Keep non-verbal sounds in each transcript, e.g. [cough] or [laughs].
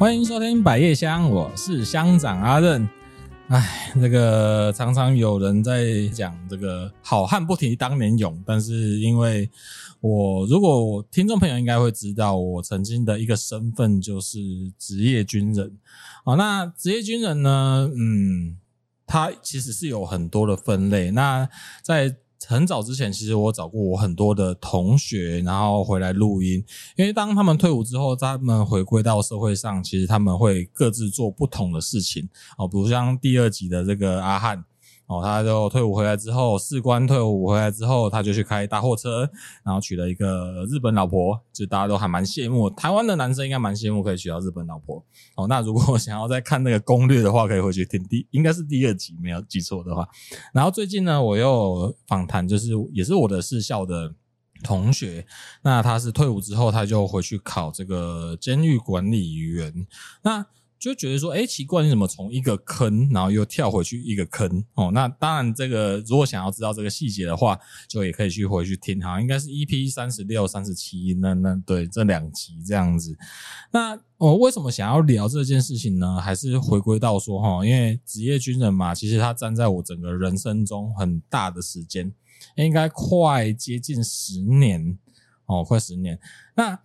欢迎收听百叶箱，我是乡长阿任。哎，这个常常有人在讲这个好汉不提当年勇，但是因为我如果听众朋友应该会知道，我曾经的一个身份就是职业军人。好，那职业军人呢，嗯，他其实是有很多的分类。那在很早之前，其实我找过我很多的同学，然后回来录音。因为当他们退伍之后，他们回归到社会上，其实他们会各自做不同的事情哦，比如像第二集的这个阿汉。哦，他就退伍回来之后，士官退伍回来之后，他就去开大货车，然后娶了一个日本老婆，就大家都还蛮羡慕。台湾的男生应该蛮羡慕可以娶到日本老婆。哦，那如果 [laughs] 想要再看那个攻略的话，可以回去听第，应该是第二集，没有记错的话。然后最近呢，我又访谈，就是也是我的士校的同学，那他是退伍之后，他就回去考这个监狱管理员。那就觉得说，哎，奇怪，你怎么从一个坑，然后又跳回去一个坑？哦，那当然，这个如果想要知道这个细节的话，就也可以去回去听，哈应该是 EP 三十六、三十七，那那对这两集这样子。那我为什么想要聊这件事情呢？还是回归到说，哈，因为职业军人嘛，其实他站在我整个人生中很大的时间，应该快接近十年，哦，快十年。那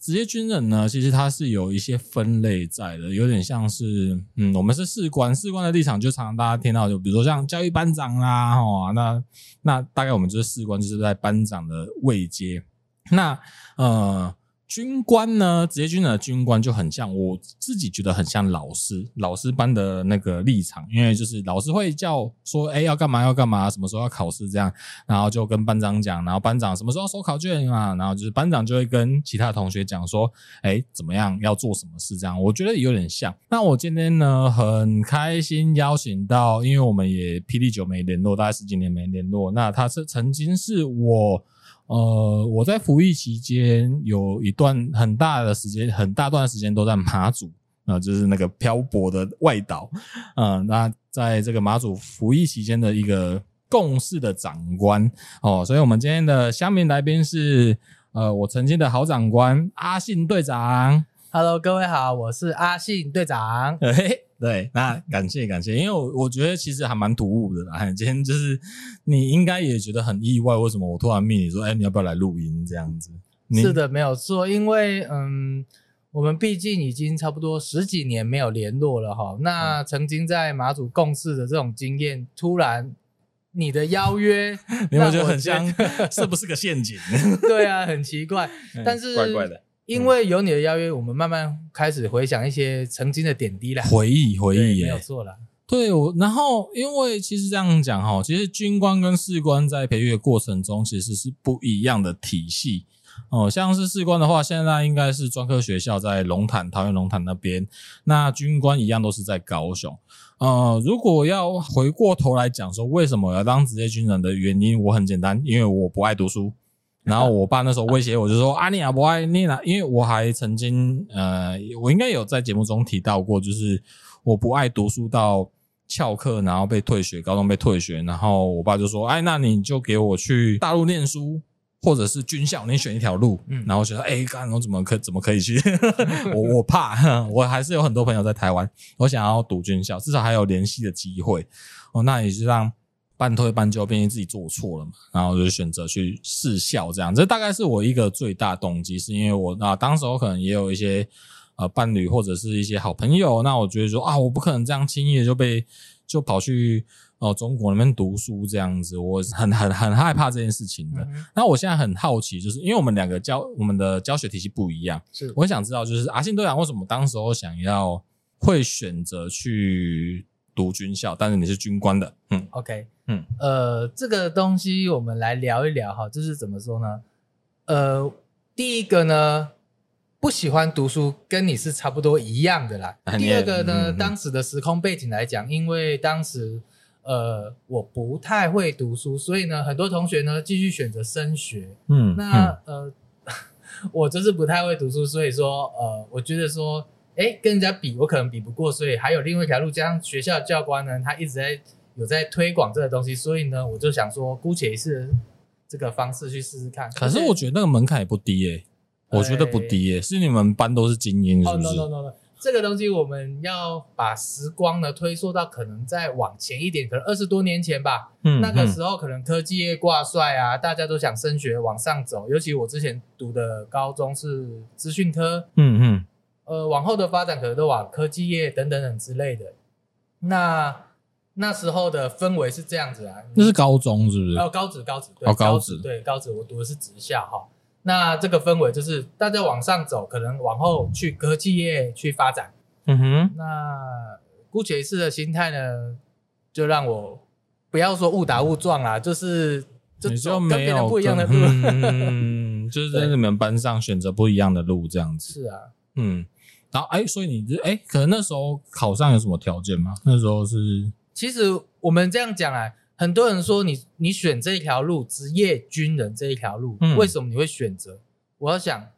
职业军人呢，其实他是有一些分类在的，有点像是，嗯，我们是士官，士官的立场就常常大家听到，就比如说像教育班长啦，哈，那那大概我们就是士官，就是在班长的位阶，那呃。军官呢，职业军人的军官就很像，我自己觉得很像老师，老师班的那个立场，因为就是老师会叫说，哎，要干嘛要干嘛，什么时候要考试这样，然后就跟班长讲，然后班长什么时候收考卷啊，然后就是班长就会跟其他同学讲说，哎，怎么样要做什么事这样，我觉得有点像。那我今天呢，很开心邀请到，因为我们也霹雳久没联络，大概十几年没联络，那他是曾经是我。呃，我在服役期间有一段很大的时间，很大段时间都在马祖啊、呃，就是那个漂泊的外岛。嗯、呃，那在这个马祖服役期间的一个共事的长官哦，所以我们今天的乡民来宾是呃，我曾经的好长官阿信队长。Hello，各位好，我是阿信队长。嘿 [laughs] 嘿。对，那感谢感谢，因为我我觉得其实还蛮突兀的啦。今天就是你应该也觉得很意外，为什么我突然命你说，哎，你要不要来录音这样子？是的，没有错，因为嗯，我们毕竟已经差不多十几年没有联络了哈。那曾经在马祖共事的这种经验，突然你的邀约，[laughs] 你会觉得很像，是不是个陷阱？[laughs] 对啊，很奇怪，但是怪怪的。因为有你的邀约，我们慢慢开始回想一些曾经的点滴了。回忆，回忆，没有错了。对，我然后因为其实这样讲哈，其实军官跟士官在培育的过程中其实是不一样的体系哦。像是士官的话，现在应该是专科学校在龙潭，桃园龙潭那边。那军官一样都是在高雄。呃，如果要回过头来讲说，为什么我要当职业军人的原因，我很简单，因为我不爱读书。然后我爸那时候威胁我，就说：“啊，你也不爱你啊，因为我还曾经呃，我应该有在节目中提到过，就是我不爱读书到翘课，然后被退学，高中被退学。然后我爸就说：‘哎，那你就给我去大陆念书，或者是军校，你选一条路。’嗯，然后我觉得：[laughs] ‘哎，干我怎么可怎么可以去？[laughs] 我我怕，我还是有很多朋友在台湾，我想要读军校，至少还有联系的机会。哦，那也是让。”半推半就，变成自己做错了嘛，然后就选择去试校这样，这大概是我一个最大动机，是因为我啊，当时我可能也有一些呃伴侣或者是一些好朋友，那我觉得说啊，我不可能这样轻易的就被就跑去哦、呃、中国那边读书这样子，我很很很害怕这件事情的。嗯、那我现在很好奇，就是因为我们两个教我们的教学体系不一样，是我很想知道，就是阿信队长为什么当时候想要会选择去。读军校，但是你是军官的，嗯，OK，嗯，呃，这个东西我们来聊一聊哈，就是怎么说呢？呃，第一个呢，不喜欢读书，跟你是差不多一样的啦。啊、第二个呢，当时的时空背景来讲，因为当时呃我不太会读书，所以呢，很多同学呢继续选择升学，嗯，那呃 [laughs] 我就是不太会读书，所以说呃，我觉得说。哎，跟人家比，我可能比不过，所以还有另外一条路。加上学校教官呢，他一直在有在推广这个东西，所以呢，我就想说，姑且是这个方式去试试看。可是我觉得那个门槛也不低耶、欸，我觉得不低耶、欸，是你们班都是精英是不是？哦，no no no no，这个东西我们要把时光呢推溯到可能再往前一点，可能二十多年前吧。嗯，那个时候可能科技业挂帅啊，大家都想升学往上走。尤其我之前读的高中是资讯科，嗯嗯，呃，往后的发展可能都往科技业等等等之类的。那那时候的氛围是这样子啊，那是高中是不是？哦，高职高职，对，哦，高职，对，高职，我读的是职校哈。那这个氛围就是大家往上走，可能往后去科技业去发展。嗯哼。那姑且一试的心态呢，就让我不要说误打误撞啦，就是就走跟别人不一样的路。嗯，就是在你们班上选择不一样的路这样子。是啊。嗯。然后哎，所以你这哎，可能那时候考上有什么条件吗？那时候是。其实我们这样讲啊。很多人说你你选这一条路，职业军人这一条路，嗯，为什么你会选择？我要想，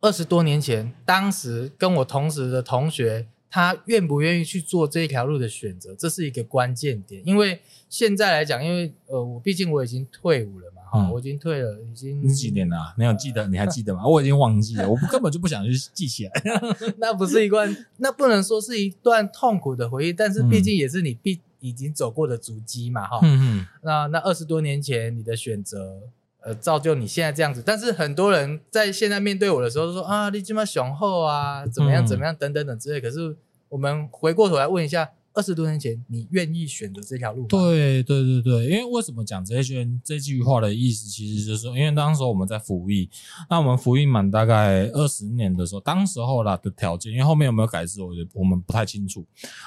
二十多年前，当时跟我同时的同学，他愿不愿意去做这一条路的选择，这是一个关键点。因为现在来讲，因为呃，我毕竟我已经退伍了嘛，哈、嗯，我已经退了，已经你几年了、啊？你有记得？你还记得吗？[laughs] 我已经忘记了，我根本就不想去记起来。[laughs] 那不是一段，那不能说是一段痛苦的回忆，但是毕竟也是你必。已经走过的足迹嘛，哈、嗯嗯，那那二十多年前你的选择，呃，造就你现在这样子。但是很多人在现在面对我的时候说啊，你这么雄厚啊，怎么样怎么样等等等之类。可是我们回过头来问一下。二十多年前，你愿意选择这条路吗？对对对对，因为为什么讲这些这句话的意思，其实就是说，因为当时我们在服役，那我们服役满大概二十年的时候，当时候啦的条件，因为后面有没有改制，我觉得我们不太清楚。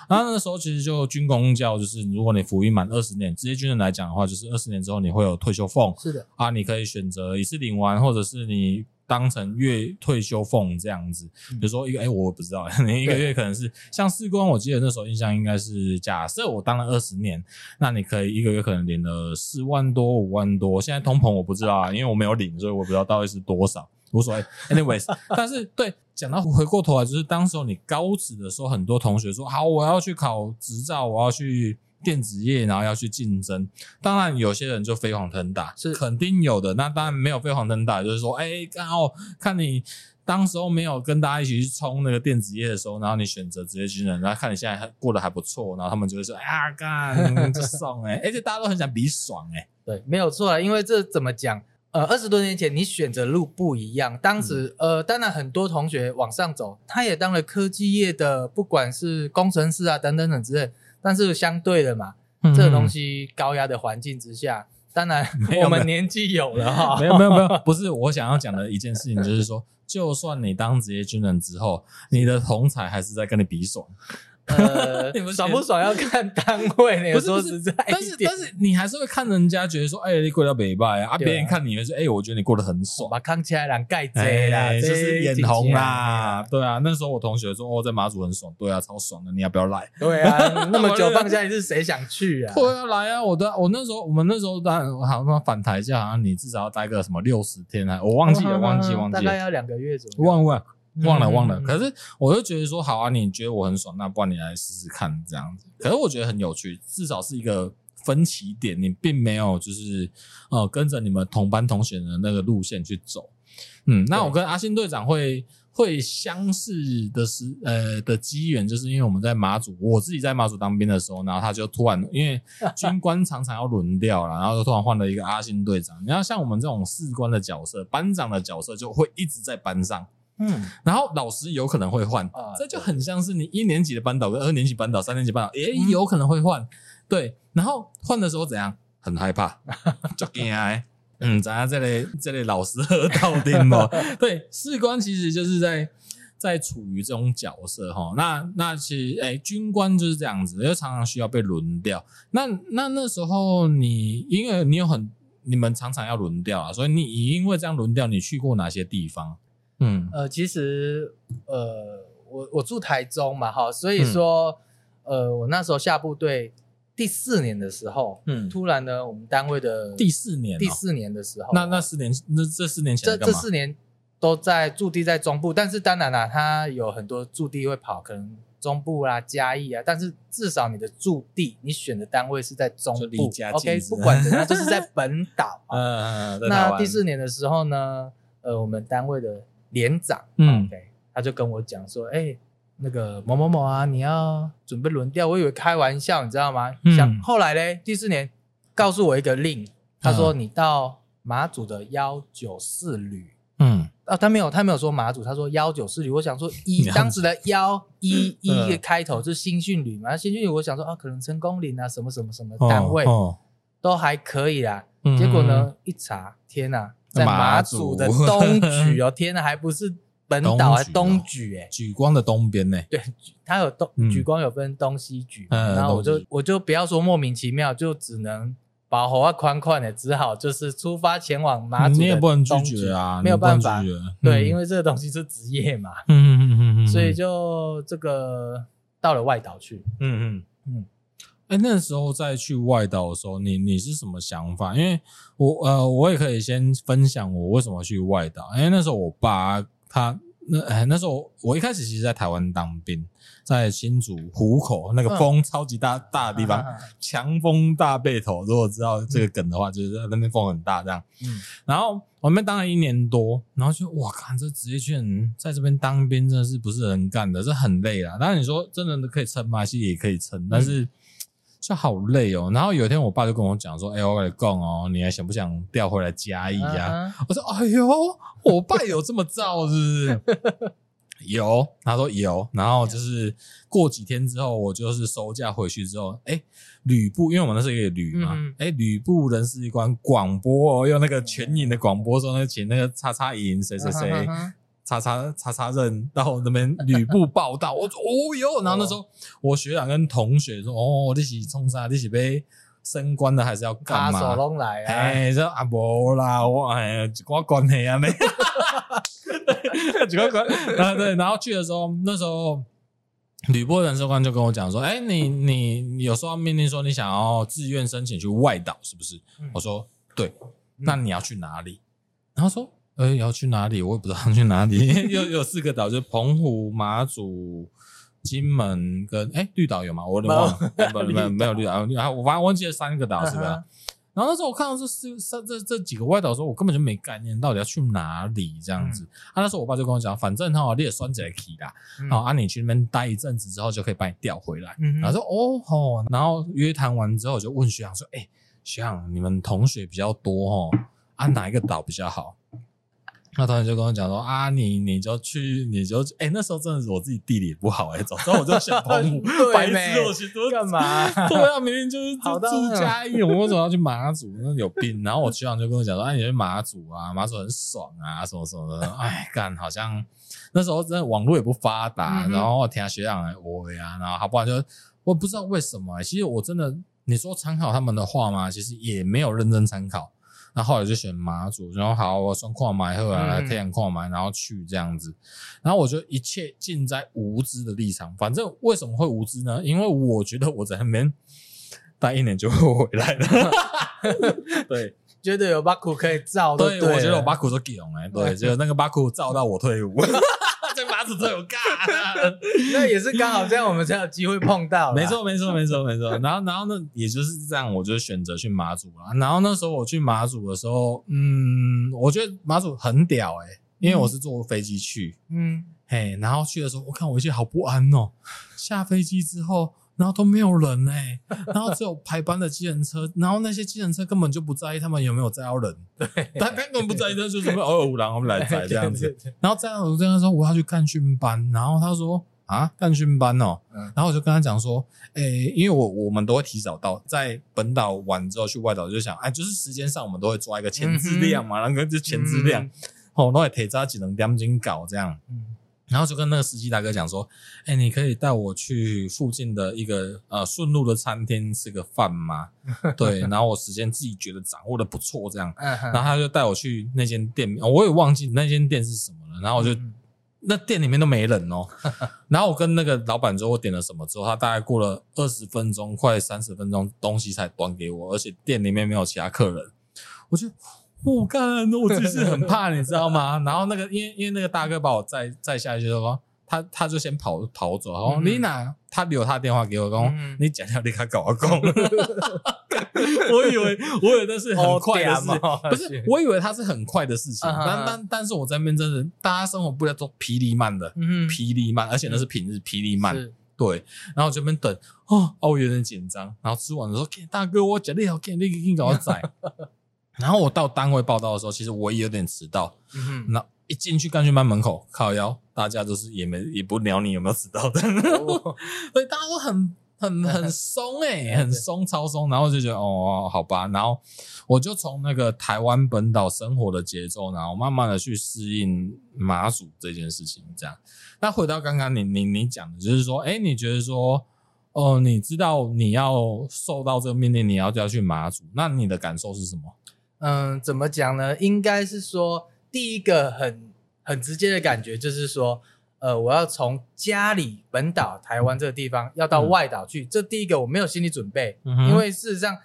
然后那个时候其实就军公教，就是如果你服役满二十年，职业军人来讲的话，就是二十年之后你会有退休俸。是的啊，你可以选择一次领完，或者是你。当成月退休俸这样子，比如说一个哎、欸，我不知道，你 [laughs] 一个月可能是像士官，我记得那时候印象应该是，假设我当了二十年，那你可以一个月可能领了四万多五万多。现在通膨我不知道啊，因为我没有领，所以我不知道到底是多少，无所谓。Anyways，[laughs] 但是对，讲到回过头来，就是当时候你高职的时候，很多同学说好，我要去考执照，我要去。电子业，然后要去竞争，当然有些人就飞黄腾达，是肯定有的。那当然没有飞黄腾达，就是说，哎，刚好看你当时候没有跟大家一起去冲那个电子业的时候，然后你选择职业军人，然后看你现在还过得还不错，然后他们就会说，哎呀，干这爽哎，而且大家都很想比爽哎，[laughs] 对，没有错啊，因为这怎么讲？呃，二十多年前你选择路不一样，当时、嗯、呃，当然很多同学往上走，他也当了科技业的，不管是工程师啊等等等之类。但是相对的嘛，嗯、这个东西高压的环境之下，当然 [laughs] 我们年纪有了哈，没有没有没有，不是我想要讲的一件事情，就是说，[laughs] 就算你当职业军人之后，你的同才还是在跟你比爽。呃，[laughs] 爽不爽要看单位 [laughs] 呢？不是说实在，但是但是你还是会看人家觉得说，哎，你过得北拜啊，别人看你会说，哎，我觉得你过得很爽，把康起来让盖贼啦，就是眼红啦，对啊。那时候我同学说，哦，在马祖很爽，对啊，超爽的，你要不要来？对啊，[laughs] 那么久放假，你是谁想去啊？对啊，来啊！我的我那时候我们那时候当然好像反台下，好像你至少要待个什么六十天啊，我忘记了，忘记忘记，大概要两个月左右，忘忘。忘了忘了，可是我就觉得说好啊，你觉得我很爽，那不然你来试试看这样子。可是我觉得很有趣，至少是一个分歧点，你并没有就是呃跟着你们同班同学的那个路线去走。嗯，那我跟阿信队长会会相似的是呃的机缘，就是因为我们在马祖，我自己在马祖当兵的时候，然后他就突然因为 [laughs] 军官常常要轮调了，然后就突然换了一个阿信队长。你要像我们这种士官的角色，班长的角色就会一直在班上。嗯，然后老师有可能会换，啊、这就很像是你一年级的班导跟二年级班导、三年级班导，也有可能会换。嗯、对，然后换的时候怎样？很害怕，[laughs] 就惊嗯，咱家这类这类老师喝到底嘛？[laughs] 对，士官其实就是在在处于这种角色哈。那那其实哎，军官就是这样子，就常常需要被轮调。那那那时候你因为你有很你们常常要轮调啊，所以你因为这样轮调，你去过哪些地方？嗯，呃，其实，呃，我我住台中嘛，哈，所以说，嗯、呃，我那时候下部队第四年的时候，嗯，突然呢，我们单位的第四年，第四年的时候，那那四年，那这四年前这这四年都在驻地在中部，但是当然啦、啊，他有很多驻地会跑，可能中部啦、嘉义啊，但是至少你的驻地，你选的单位是在中部，OK，不管怎样，就是在本岛。[laughs] 嗯，那第四年的时候呢，呃，我们单位的连长，嗯，okay, 他就跟我讲说，哎、欸，那个某某某啊，你要准备轮调，我以为开玩笑，你知道吗？嗯、想后来嘞，第四年告诉我一个令，他说你到马祖的幺九四旅，嗯，啊，他没有，他没有说马祖，他说幺九四旅。我想说一当时的 [laughs] 幺一一个开头是新训旅嘛，新训旅我想说啊，可能成功岭啊，什么什么什么单位、哦。哦、都还可以啦。嗯、结果呢，一查，天哪，在马祖的东莒哦，天哪，还不是。本岛还东莒哎，莒光的东边呢？对，它有东莒光有分东西莒，然后我就我就不要说莫名其妙，就只能保护啊宽宽的，只好就是出发前往马祖。你也不能拒绝啊，没有办法，对，因为这个东西是职业嘛，嗯嗯嗯嗯，所以就这个到了外岛去，嗯嗯。嗯，哎，那时候再去外岛的时候，你你是什么想法？因为我呃，我也可以先分享我为什么去外岛，因为那时候我爸。他那哎，那时候我一开始其实，在台湾当兵，在新竹湖口那个风超级大大的地方，[laughs] 强风大背头。如果知道这个梗的话，就是那边风很大这样。嗯，然后我们当了一年多，然后就哇靠，这职业军在这边当兵真的是不是人干的，这很累啦。当然你说真的可以撑吗？其实也可以撑，但是。就好累哦，然后有一天我爸就跟我讲说：“哎、欸，我跟你讲哦，你还想不想调回来嘉义呀？”我说：“哎呦，我爸有这么造是不是？” [laughs] 有，他说有，然后就是过几天之后，我就是收假回去之后，哎，旅部，因为我们那是一个旅嘛，哎，旅部人事官广播哦，用那个全影的广播说，那请那个叉叉营谁谁谁。叉叉叉叉任到那边吕布报到，我说哦哟，然后那时候我学长跟同学说，哦，你是冲啥？你是被升官的还是要干嘛？手拢来啊！哎，说啊无啦，我哎，几挂关系啊没？[laughs] 几挂关啊对，然后去的时候，那时候吕布人事官就跟我讲说，哎，你你你有收到命令说你想要自愿申请去外岛是不是？我说对，那你要去哪里？然后说。哎、欸，要去哪里？我也不知道去哪里。有有四个岛，就是澎湖、马祖、金门跟哎、欸、绿岛有吗？我有点忘了，没有没有没有绿岛。然后我反正忘记了三个岛，是不是？然后那时候我看到这四这这这几个外岛的时候，我根本就没概念，到底要去哪里这样子。啊，那时候我爸就跟我讲，反正哈，你也算起来可以啦。好，啊，你去那边待一阵子之后，就可以把你调回来。然后说哦吼，然后约谈完之后，我就问学长说，哎、欸，学长，你们同学比较多哦，啊，哪一个岛比较好？那同学就跟我讲说啊，你你就去，你就哎、欸，那时候真的是我自己地理也不好哎、欸，早知道我就选澎湖，[laughs] 白痴我去多干嘛？[laughs] 对啊，明明就是 [laughs] 住嘉义，我为什么要去马祖？那有病！然后我学长就跟我讲说，哎、啊，你去马祖啊，马祖很爽啊，什么什么的。哎，干，好像那时候真的网络也不发达，然后我听学长哎，我呀，然后好不然就我不知道为什么、欸，其实我真的你说参考他们的话吗？其实也没有认真参考。那后来就选马祖，然后好，我从矿买后来太阳矿买，然后去这样子，然后我就一切尽在无知的立场。反正为什么会无知呢？因为我觉得我在那边待一年就会回来了。[laughs] 对，[laughs] 觉得有巴苦可以造，对，我觉得我巴苦都给用哎，对，就那个巴苦造到我退伍。[laughs] [laughs] 那也是刚好这样，我们才有机会碰到。没错，没错，没错，没错。[laughs] 然后，然后呢，也就是这样，我就选择去马祖了。然后那时候我去马祖的时候，嗯，我觉得马祖很屌诶、欸、因为我是坐飞机去，嗯，嘿，然后去的时候，我看我一切好不安哦。下飞机之后。然后都没有人哎、欸，[laughs] 然后只有排班的机人车，然后那些机人车根本就不在意他们有没有载到人，对，他根本不在意，他就是说哦，然后我们来载这样子。[laughs] 然后载到我这样说我要去干训班，然后他说啊干训班哦，然后我就跟他讲说，哎，因为我我们都会提早到，在本岛玩之后去外岛就想，哎，就是时间上我们都会抓一个前置量嘛，然后就前置量，哦，然后提早几能点钟搞这样。然后就跟那个司机大哥讲说：“哎，你可以带我去附近的一个呃顺路的餐厅吃个饭吗？” [laughs] 对，然后我时间自己觉得掌握的不错，这样。然后他就带我去那间店，我也忘记那间店是什么了。然后我就那店里面都没人哦。然后我跟那个老板说我点了什么之后，他大概过了二十分钟，快三十分钟，东西才端给我，而且店里面没有其他客人。我就。我干，我只是很怕，你知道吗？然后那个，因为因为那个大哥把我载载下去的时候，他他就先跑跑走，然后丽娜他留他电话给我，说你讲要立刻跟我讲，[laughs] 我以为我以为那是很快的事，哦、不是，我以为他是很快的事情。啊、但但但是我在那边真的，大家生活步调都霹雳慢的，嗯，霹雳慢，而且那是平日霹雳慢。是对，然后这边等哦，哦，我有点紧张。然后吃完的时候，大哥，我讲你好，给你给你搞仔。然后我到单位报到的时候，其实我也有点迟到。嗯哼，那一进去干训班门口靠腰，大家都是也没也不鸟你有没有迟到的，哦、[laughs] 所以大家都很很 [laughs] 很松诶、欸、很松超松。然后就觉得哦，好吧。然后我就从那个台湾本岛生活的节奏，然后慢慢的去适应马祖这件事情。这样，那回到刚刚你你你讲的，就是说，哎，你觉得说，哦，你知道你要受到这个命令，你要就要去马祖，那你的感受是什么？嗯，怎么讲呢？应该是说，第一个很很直接的感觉就是说，呃，我要从家里本岛台湾这个地方要到外岛去，嗯、这第一个我没有心理准备，嗯、因为事实上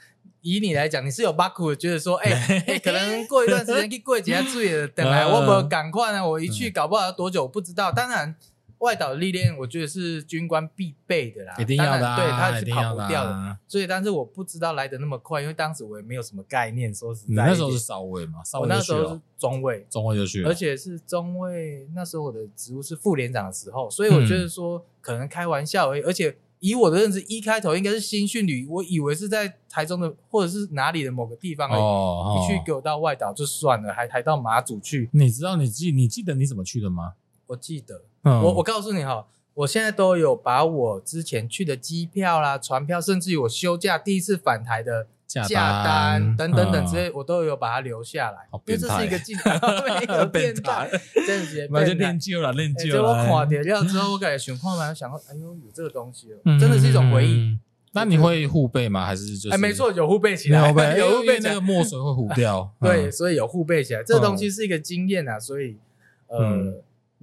以你来讲，你是有巴苦的，觉得说，哎、欸欸，可能过一段时间去过几下注意了，等来我不赶快呢，我一去搞不好要多久我不知道，当然。外岛的历练，我觉得是军官必备的啦，一定要的、啊，对，他是跑不掉的。的啊、所以，但是我不知道来的那么快，因为当时我也没有什么概念。说实在，你那时候是少尉嘛？我那时候是中尉，中尉就去了，而且是中尉。那时候我的职务是副连长的时候，所以我觉得说可能开玩笑而已。嗯、而且以我的认知，一开头应该是新训旅，我以为是在台中的或者是哪里的某个地方而已。哦，你去给我到外岛就算了，还还到马祖去？你知道你记你记得你怎么去的吗？我记得，嗯、我我告诉你哈。我现在都有把我之前去的机票啦、船票，甚至于我休假第一次返台的假单等等等之类，我都有把它留下来，因为这是一个进没有 [laughs] 变态，[laughs] 真的是。[laughs] 那就练就了，练就了。我垮掉了之后，我感觉情况嘛，想到，哎呦，有这个东西哦，真的是一种回忆。那你会互背吗？还是就是？哎，没错，有互背起来，有护背，那个墨水会糊掉。对，所以有互背起来，这东西是一个经验啊。所以，呃，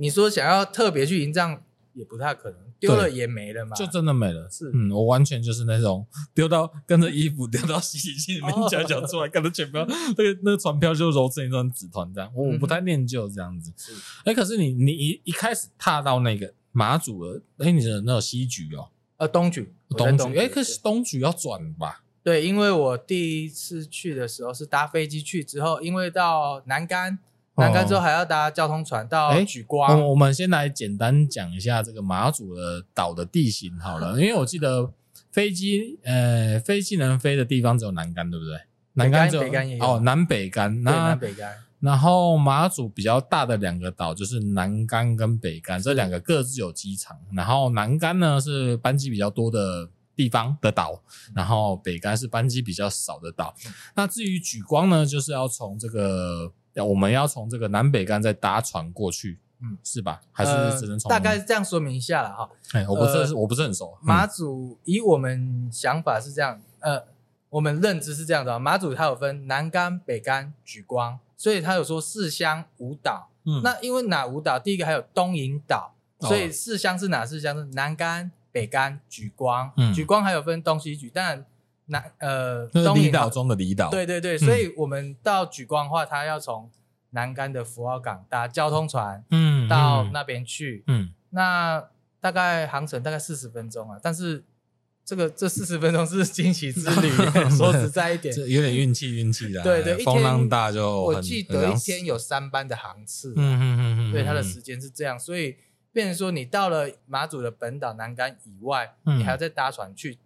你说想要特别去营帐。也不太可能，丢了也没了嘛，就真的没了。是，嗯，我完全就是那种丢到跟着衣服丢到洗衣机里面搅搅出来，可能全票 [laughs] 那个那个船票就揉成一张纸团这样。我不太念旧这样子。是，哎，可是你你一一开始踏到那个马祖了，哎，你的那个西局哦，呃，东局，东局，哎，可是东局要转吧？对，因为我第一次去的时候是搭飞机去，之后因为到南竿。南竿之后还要搭交通船到举光。欸、我们先来简单讲一下这个马祖的岛的地形好了，[laughs] 因为我记得飞机呃飞机能飞的地方只有南竿，对不对？南竿只有北竿也有哦，南北竿。对，南北竿。然后马祖比较大的两个岛就是南竿跟北竿，这两个各自有机场。然后南竿呢是班机比较多的地方的岛，然后北竿是班机比较少的岛。那至于举光呢，就是要从这个。要我们要从这个南北竿再搭船过去，嗯，是吧？还是只能从、呃、大概这样说明一下了哈。哎，我不是，呃、我不是很熟。马祖以我们想法是这样，呃，我们认知是这样的。马祖它有分南竿、北竿、莒光，所以它有说四乡五岛。嗯，那因为哪五岛？第一个还有东引岛，所以四乡是哪四乡？是南竿、北竿、莒光。嗯，莒光还有分东西莒，当然。南呃，东引岛中的离岛，对对对，所以我们到莒光的话，它要从南竿的福澳港搭交通船，嗯，到那边去，嗯，那大概航程大概四十分钟啊，但是这个这四十分钟是惊喜之旅，[laughs] 说实在一点，有点运气运气的，对对，风浪大就，我记得一天有三班的航次，嗯嗯嗯嗯，对，它的时间是这样，所以变成说你到了马祖的本岛南竿以外，你还要再搭船去。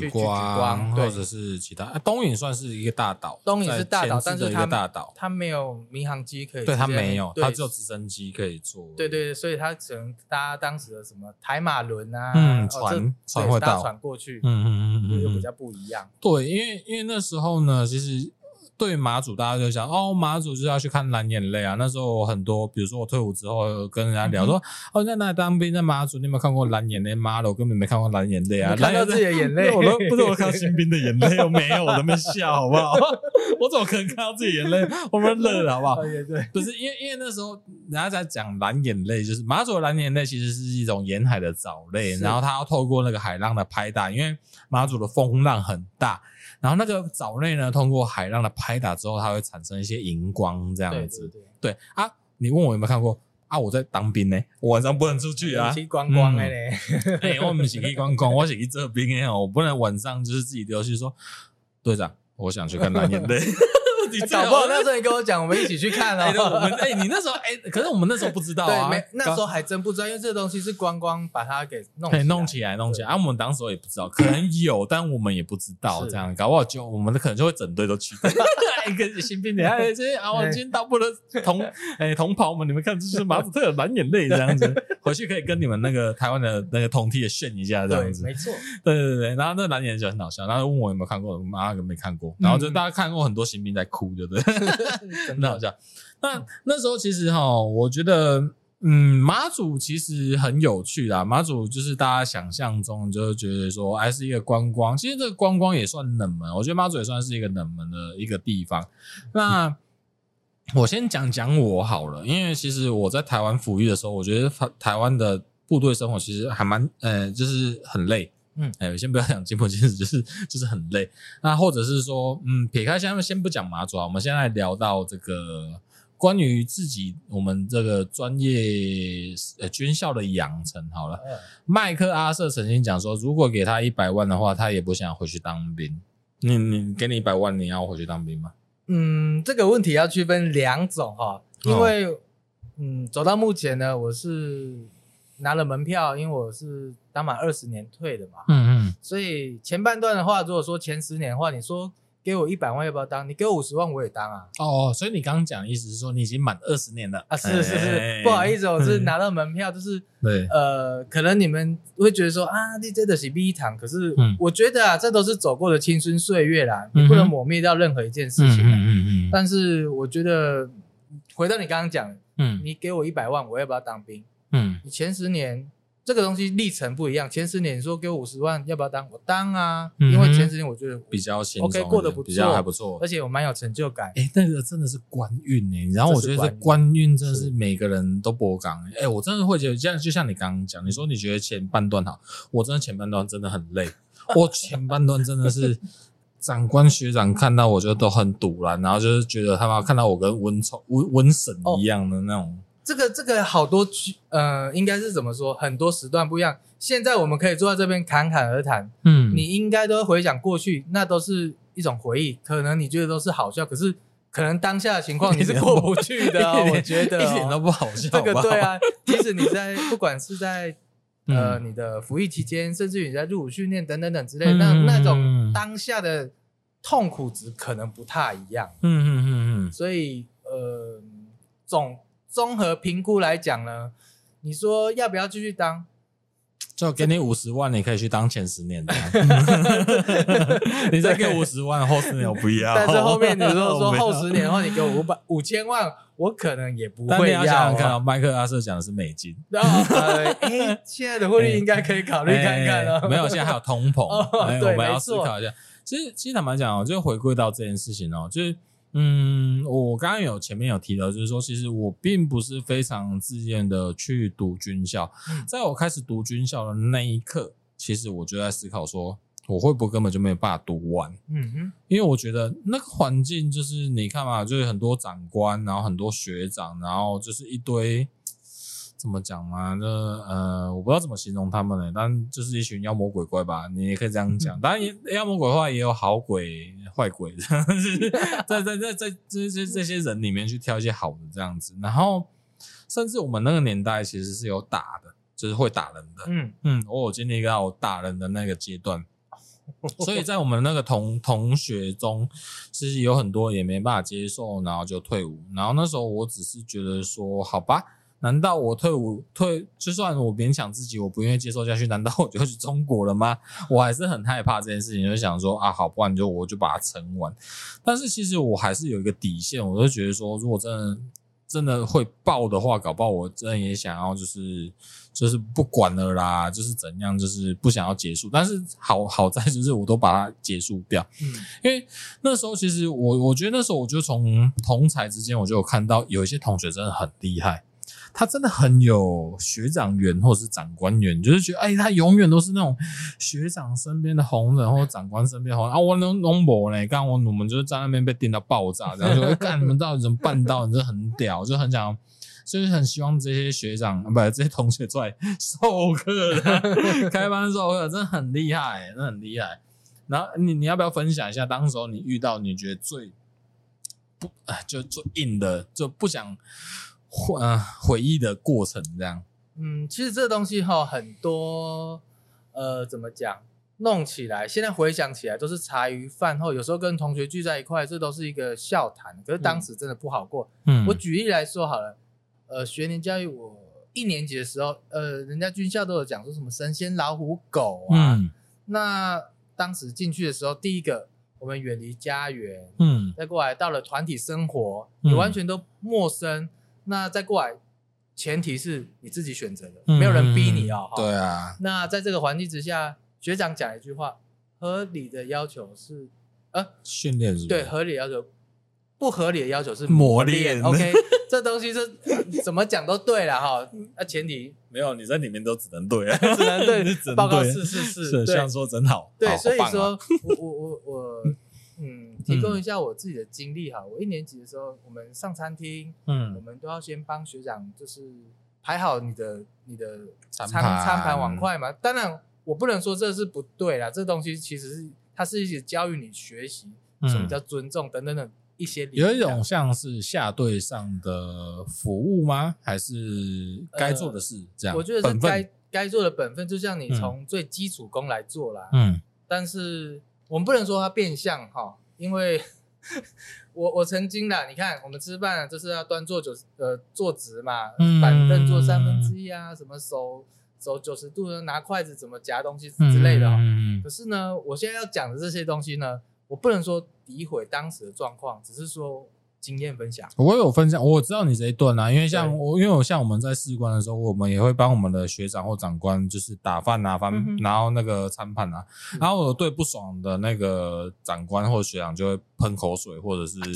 莒光，或者是其他，东引算是一个大岛，东引是大岛，但是它大岛，它没有民航机可以，对，它没有，它只有直升机可以坐，对对对，所以它只能搭当时的什么台马轮啊，嗯，船船会搭，船过去，嗯嗯嗯嗯，又比较不一样，对，因为因为那时候呢，其实。对马祖，大家就想哦，马祖就是要去看蓝眼泪啊。那时候很多，比如说我退伍之后跟人家聊说，哦，在那当兵在马祖，你有没有看过蓝眼泪？妈的，我根本没看过蓝眼泪啊！看到自己的眼泪，[laughs] 我都不是我看到新兵的眼泪，我没有，我都没笑，好不好？[laughs] 我怎么可能看到自己眼泪？我们乐了，好不好？对对，不是因为因为那时候人家在讲蓝眼泪，就是马祖的蓝眼泪其实是一种沿海的藻类，然后它要透过那个海浪的拍打，因为马祖的风浪很大。然后那个藻类呢，通过海浪的拍打之后，它会产生一些荧光这样子。对，啊，你问我有没有看过啊？我在当兵呢，我晚上不能出去啊。去观光的嘞，[laughs] 哎、嗯欸，我不是去观光，我是去这边的哦，我不能晚上就是自己丢去说，队长，我想去看蓝眼泪。你搞不好那时候你跟我讲，我们一起去看哦。我们哎，你那时候哎，可是我们那时候不知道啊。对，那时候还真不知道，因为这个东西是观光把它给弄弄起来，弄起来。啊，我们当时也不知道，可能有，但我们也不知道这样。搞不好就我们的可能就会整队都去。[laughs] 一个新兵，你 [laughs] 看这些啊，我今天到不了同 [laughs] 哎同袍们，你们看这是马子特有蓝眼泪这样子，回去可以跟你们那个台湾的那个同梯也炫一下这样子。没错，对对对。然后那蓝眼泪就很好笑，然后问我有没有看过，我妈根本没看过。然后就大家看过很多新兵在哭，对不对？[laughs] 真的好笑。那那时候其实哈，我觉得，嗯，马祖其实很有趣啦。马祖就是大家想象中就觉得说，还是一个观光。其实这个观光也算冷门，我觉得马祖也算是一个冷门的一个地方。那我先讲讲我好了，因为其实我在台湾服役的时候，我觉得台台湾的部队生活其实还蛮，呃，就是很累。嗯，哎，先不要讲金不金子，就是就是很累。那或者是说，嗯，撇开下面先不讲马祖啊，我们现在聊到这个关于自己我们这个专业呃军校的养成好了。麦克阿瑟曾经讲说，如果给他一百万的话，他也不想回去当兵。你你给你一百万，你要回去当兵吗？嗯，这个问题要区分两种哈，因为、哦、嗯，走到目前呢，我是拿了门票，因为我是。当满二十年退的嘛，嗯嗯，所以前半段的话，如果说前十年的话，你说给我一百万要不要当？你给我五十万我也当啊。哦，所以你刚刚讲的意思是说你已经满二十年了啊？是是是，不好意思，我是拿到门票，就是对，呃，可能你们会觉得说啊，你真的是第一场，可是我觉得啊，这都是走过的青春岁月啦，你不能抹灭掉任何一件事情。嗯嗯嗯。但是我觉得回到你刚刚讲，嗯，你给我一百万，我要不要当兵？嗯，你前十年。这个东西历程不一样，前十年你说给我五十万，要不要当？我当啊，因为前十年我觉得比较轻松，OK 过得不错，比较还不错，而且我蛮有成就感。哎，那个真的是官运哎，然后我觉得这官运真的是每个人都不讲哎，我真的会觉得，像就像你刚刚讲，你说你觉得前半段好，我真的前半段真的很累，[laughs] 我前半段真的是 [laughs] 长官学长看到我就都很堵了，然后就是觉得他妈看到我跟瘟虫瘟瘟神一样的那种。这个这个好多呃，应该是怎么说？很多时段不一样。现在我们可以坐在这边侃侃而谈，嗯，你应该都会回想过去，那都是一种回忆。可能你觉得都是好笑，可是可能当下的情况你是过不去的，[laughs] 哦。我觉得，哦，一点都不好笑。这个对啊，即使你在不管是在呃你的服役期间，甚至于你在入伍训练等等等之类，那那种当下的痛苦值可能不太一样。嗯嗯嗯嗯。所以呃总。综合评估来讲呢，你说要不要继续当？就给你五十万，你可以去当前十年的。[laughs] 你再给五十万，后十年我不要。但是后面你说说后十年的话，你给我五百 [laughs] 五千万，我可能也不会要。但你要想想看，麦克阿瑟讲的是美金。[laughs] 哎，现在的汇率应该可以考虑看看了。没有，现在还有通膨，对，我们要思考一下。其实，其实坦白讲哦，就回归到这件事情哦，就是。嗯，我刚刚有前面有提到，就是说，其实我并不是非常自愿的去读军校。在我开始读军校的那一刻，其实我就在思考说，我会不会根本就没有办法读完？嗯哼，因为我觉得那个环境就是你看嘛，就是很多长官，然后很多学长，然后就是一堆。怎么讲嘛？那呃，我不知道怎么形容他们呢，但就是一群妖魔鬼怪吧，你也可以这样讲。[laughs] 当然，妖魔鬼怪也有好鬼、坏鬼，[laughs] [laughs] 在在在在这这这些人里面去挑一些好的这样子。然后，甚至我们那个年代其实是有打的，就是会打人的。嗯嗯，我有经历到打人的那个阶段，所以在我们那个同同学中，其实有很多也没办法接受，然后就退伍。然后那时候我只是觉得说，好吧。难道我退伍退，就算我勉强自己，我不愿意接受下去，难道我就去中国了吗？我还是很害怕这件事情，就想说啊，好，不然就我就把它撑完。但是其实我还是有一个底线，我就觉得说，如果真的真的会爆的话，搞不好我真的也想要，就是就是不管了啦，就是怎样，就是不想要结束。但是好好在就是我都把它结束掉，嗯，因为那时候其实我我觉得那时候我就从同才之间，我就有看到有一些同学真的很厉害。他真的很有学长缘或者是长官缘，就是觉得哎，他永远都是那种学长身边的红人或者长官身边红人啊。我能弄不呢？刚我我们就是在那边被电到爆炸，然后就会看你们到底怎么办到？你就很屌，就很想，[laughs] 就是很希望这些学长不，这些同学出来授课的，开班授课真的很厉害，真的很厉害。然后你你要不要分享一下，当时候你遇到你觉得最不，就最硬的，就不想回呃回忆的过程这样？嗯，其实这个东西哈，很多呃，怎么讲？弄起来，现在回想起来都是茶余饭后，有时候跟同学聚在一块，这都是一个笑谈。可是当时真的不好过。嗯，我举例来说好了，呃，学年教育，我一年级的时候，呃，人家军校都有讲说什么神仙老虎狗啊。嗯，那当时进去的时候，第一个我们远离家园，嗯，再过来到了团体生活，你完全都陌生。嗯，那再过来，前提是你自己选择的，没有人逼你哦。嗯，对啊。那在这个环境之下。学长讲一句话：合理的要求是，呃，训练是，对，合理的要求，不合理的要求是磨练。磨练 OK，[laughs] 这东西是、呃、怎么讲都对了哈。那前提 [laughs] 没有你在里面都只能对，[laughs] 只能对，报告是是是，是这样说真好。对，好所以说，啊、我我我我，嗯，提供一下我自己的经历哈。我一年级的时候，我们上餐厅，嗯，我们都要先帮学长就是排好你的你的餐餐盘碗筷嘛，当然。我不能说这是不对啦，这东西其实是它是一些教育你学习什么叫尊重等等等一些。有一种像是下对上的服务吗？还是该做的事这样？呃、我觉得是该该做的本分，就像你从最基础功来做啦。嗯，但是我们不能说它变相哈，因为 [laughs] 我我曾经啦，你看我们吃饭就是要端坐九呃坐直嘛，板凳坐三分之一啊，什么手。手九十度拿筷子怎么夹东西之类的，可是呢，我现在要讲的这些东西呢，我不能说诋毁当时的状况，只是说经验分享。我有分享，我知道你这一段啊，因为像我，因为我像我们在士官的时候，我们也会帮我们的学长或长官就是打饭啊，翻然后那个餐盘啊，然后我对不爽的那个长官或学长就会喷口水，或者是。[laughs]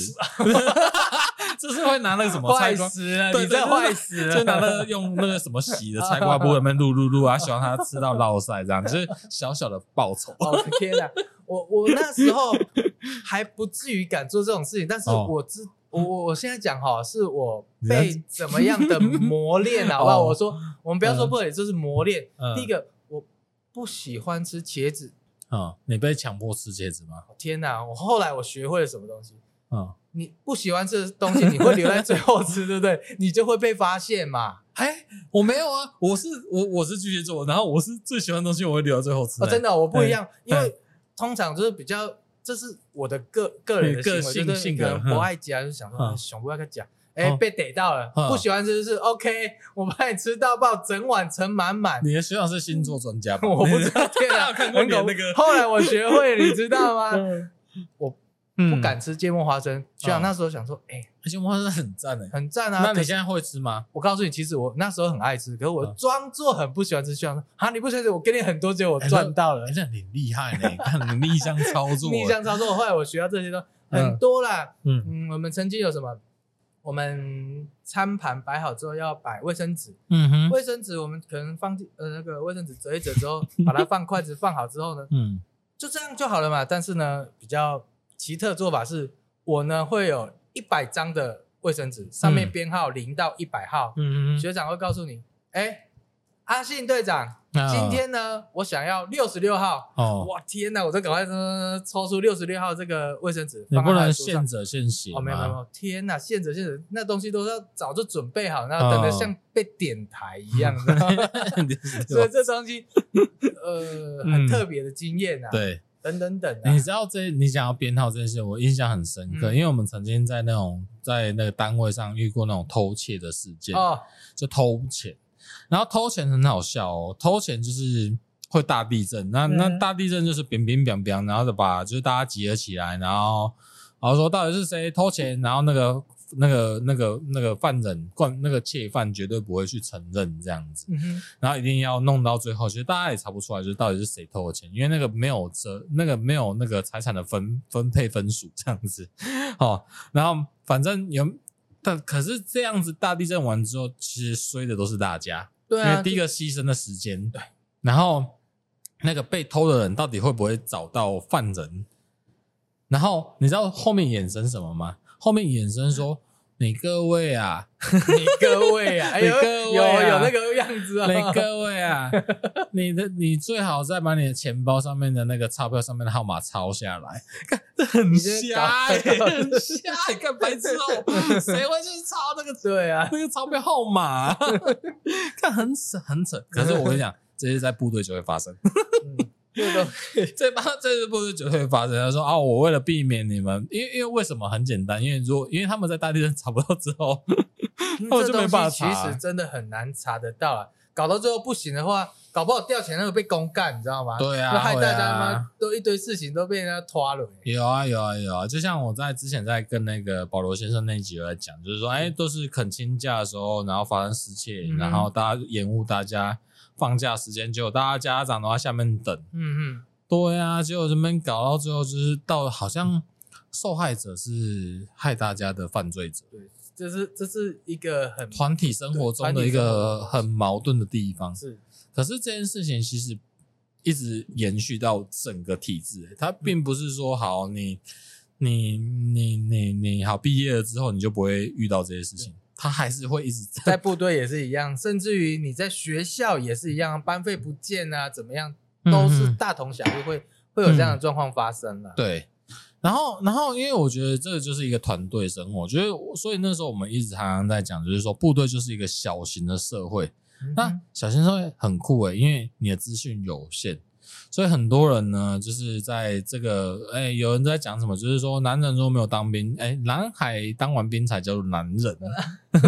就是会拿那个什么菜瓜，对，这坏死了，就拿那个用那个什么洗的菜瓜布那边撸撸撸啊，希望他吃到落赛这样，就是小小的报酬。哦天哪，我我那时候还不至于敢做这种事情，但是我知我我我现在讲哈，是我被怎么样的磨练 [laughs] 好不好？我说我们不要说不可以，就是磨练。第一个，我不喜欢吃茄子啊，你被强迫吃茄子吗？天哪，我后来我学会了什么东西啊？你不喜欢吃的东西，你会留在最后吃，[laughs] 对不对？你就会被发现嘛。哎，我没有啊，我是我我是巨蟹座，然后我是最喜欢的东西，我会留到最后吃。哦，真的，我不一样，因为通常就是比较，这是我的个个人的 [laughs] 个性性格，不爱夹就想说想不爱夹。哎，被逮到了，不喜欢吃就是 OK，我把你吃到爆，整碗盛满满。你的学长是星座专家吧？[laughs] 我不知道，天啊，[laughs] 看过你那个。后来我学会，你知道吗？我。不敢吃芥末花生，学长那时候想说，哎，芥末花生很赞诶，很赞啊！那你现在会吃吗？我告诉你，其实我那时候很爱吃，可是我装作很不喜欢吃。学长说，啊，你不喜欢吃，我给你很多，结果我赚到了，这样挺厉害呢，[laughs] 看你逆向操作，逆向操作。后来我学到这些都很多啦，嗯嗯，我们曾经有什么？我们餐盘摆好之后要摆卫生纸，嗯哼，卫生纸我们可能放呃那个卫生纸折一折之后，把它放筷子放好之后呢，[laughs] 嗯，就这样就好了嘛。但是呢，比较。奇特做法是，我呢会有一百张的卫生纸，上面编号零到一百号。嗯嗯，学长会告诉你，哎，阿信队长，今天呢我想要六十六号。哦，哇天哪，我就赶快抽出六十六号这个卫生纸。你不能现折现写。哦，没有没有，天哪，现折现写，那东西都是要早就准备好，然后等得像被点台一样的。[laughs] [laughs] 所以这东西，呃，很特别的经验啊。对。等等等，你知道这你想要编号这件事，我印象很深刻，因为我们曾经在那种在那个单位上遇过那种偷窃的事件哦，就偷钱，然后偷钱很好笑哦，偷钱就是会大地震，那那大地震就是乒乒乓乓，然后就把就是大家集合起来，然后然后说到底是谁偷钱，然后那个。那个、那个、那个犯人，惯那个窃犯绝对不会去承认这样子，嗯、然后一定要弄到最后，其实大家也查不出来，就是到底是谁偷的钱，因为那个没有责，那个没有那个财产的分分配分数这样子，哦，然后反正有，但可是这样子大地震完之后，其实衰的都是大家，对啊，因为第一个牺牲的时间，对，然后那个被偷的人到底会不会找到犯人？然后你知道后面衍生什么吗？后面衍生说，你各位啊，[laughs] 你各位啊，你各位啊，有有那个样子啊，你各位啊，[laughs] 你的你最好再把你的钱包上面的那个钞票上面的号码抄下来，这很瞎、欸，很瞎，你看白痴哦，谁会去抄那个？对啊，那个钞票号码，[laughs] 看很扯很扯。可是我跟你讲，这些在部队就会发生。嗯这个这帮这是不是就会发生？他说啊，我为了避免你们，因为因为为什么很简单？因为如果因为他们在大地震查不到之后，[laughs] 他们就没办法查。其实真的很难查得到啊！搞到最后不行的话，搞不好掉钱那个被公干，你知道吗？对啊，害大家吗？都一堆事情都被人家拖了。有啊有啊有啊！就像我在之前在跟那个保罗先生那一集来讲，就是说，哎，都是肯亲假的时候，然后发生失窃，然后大家延误大家。放假时间就大家家长都在下面等，嗯嗯，对啊，结果这边搞到最后就是到好像受害者是害大家的犯罪者，对，这是这是一个很团体生活中的一个很矛盾的地方，是。可是这件事情其实一直延续到整个体制，它并不是说好你你你你你好毕业了之后你就不会遇到这些事情。他还是会一直在，在部队也是一样，甚至于你在学校也是一样，班费不见啊，怎么样，都是大同小异，会、嗯、会有这样的状况发生了、啊。对，然后然后因为我觉得这个就是一个团队生活，我觉得所以那时候我们一直常常在讲，就是说部队就是一个小型的社会，嗯、那小型社会很酷诶、欸，因为你的资讯有限。所以很多人呢，就是在这个，哎，有人在讲什么？就是说，男人如果没有当兵，哎，男孩当完兵才叫做男人。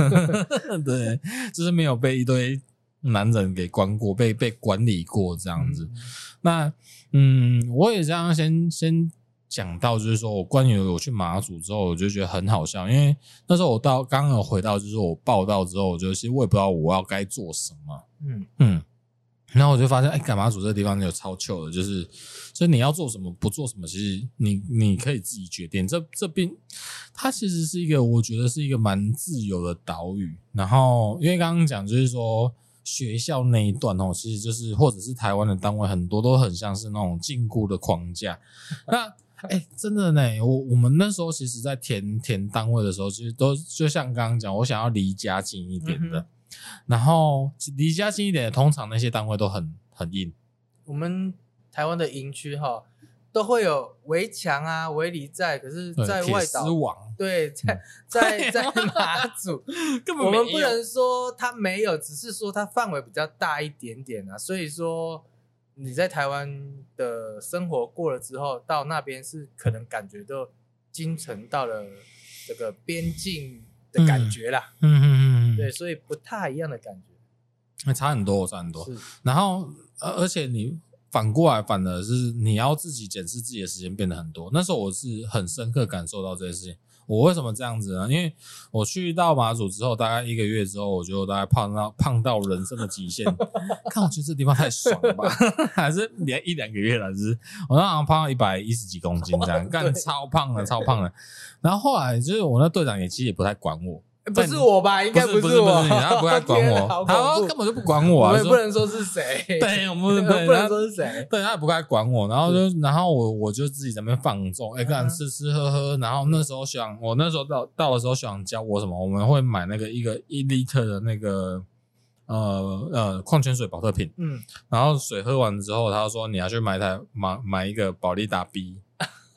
[laughs] 对，就是没有被一堆男人给管过，被被管理过这样子。嗯那，嗯，我也这样先先讲到，就是说我关于我去马祖之后，我就觉得很好笑，因为那时候我到刚刚有回到，就是我报道之后，我就其实我也不知道我要该做什么。嗯嗯。然后我就发现，哎，干马祖这个地方有超糗的，就是，所以你要做什么，不做什么，其实你你可以自己决定。这这边，它其实是一个，我觉得是一个蛮自由的岛屿。然后，因为刚刚讲就是说，学校那一段哦，其实就是或者是台湾的单位很多都很像是那种禁锢的框架。那，哎，真的呢，我我们那时候其实，在填填单位的时候，其实都就像刚刚讲，我想要离家近一点的。然后离家近一点的，通常那些单位都很很硬。我们台湾的营区哈，都会有围墙啊、围篱在，可是在外岛，对，在在 [laughs] 在马祖，[laughs] 根本我们不能说它没有，只是说它范围比较大一点点啊。所以说你在台湾的生活过了之后，到那边是可能感觉到京城到了这个边境的感觉啦。嗯嗯嗯。对，所以不太一样的感觉，差很多，差很多。然后，而而且你反过来，反而是你要自己检视自己的时间变得很多。那时候我是很深刻感受到这件事情。我为什么这样子呢？因为我去到马祖之后，大概一个月之后，我就大概胖到胖到人生的极限。[laughs] 看，我觉得这地方太爽了吧？[laughs] 还是连一两个月了，就是我那好像胖到一百一十几公斤这样，[laughs] 干超胖了，超胖了。然后后来就是我那队长也其实也不太管我。不是我吧？应该不是我，他不会 [laughs] 管我，他根本就不管我啊！我也不能说是谁，[laughs] 对，我们 [laughs] 不能说是谁，对，他也不该管我。然后就，然后我我就自己在那边放纵，哎，干吃吃喝喝。然后那时候想，我那时候到到的时候想教我什么？我们会买那个一个一 liter 的那个呃呃矿泉水保特瓶，嗯，然后水喝完之后，他说你要去买台买买一个保利达 B。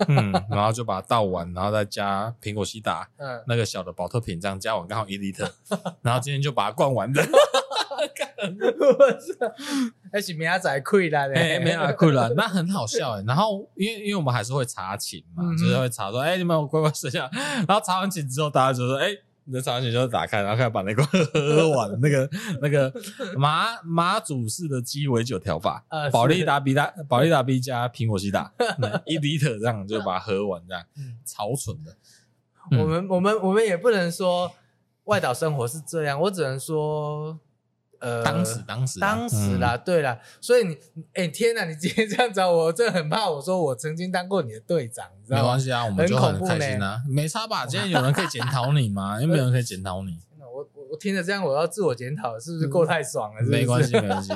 [laughs] 嗯，然后就把它倒完，然后再加苹果西打，嗯，那个小的保特瓶，这样加完刚好一 L，[laughs] 然后今天就把它灌完的。我操，那是明仔亏了，哎，明仔亏了，那很好笑哎。然后因为因为我们还是会查寝嘛，就是会查说，哎，你们有乖乖睡觉。然后查完寝之后，大家就说，哎。你的茶水就打开，然后开始把那个 [laughs] 喝完。那个那个马马祖式的鸡尾酒调法，保利达比大保利达比加苹果西达 [laughs] 一 liter 这样就把它喝完，这样超蠢的。我们我们我们也不能说外岛生活是这样，我只能说。呃，当时当时当时啦，对啦，所以你，哎天哪，你今天这样找我，我真的很怕。我说我曾经当过你的队长，你知道吗？没关系啊，我们就很开心啊，没差吧？[laughs] 今天有人可以检讨你吗？[laughs] 又没有人可以检讨你。我我我听着这样，我要自我检讨，是不是过太爽了？没关系，[laughs] 没关系。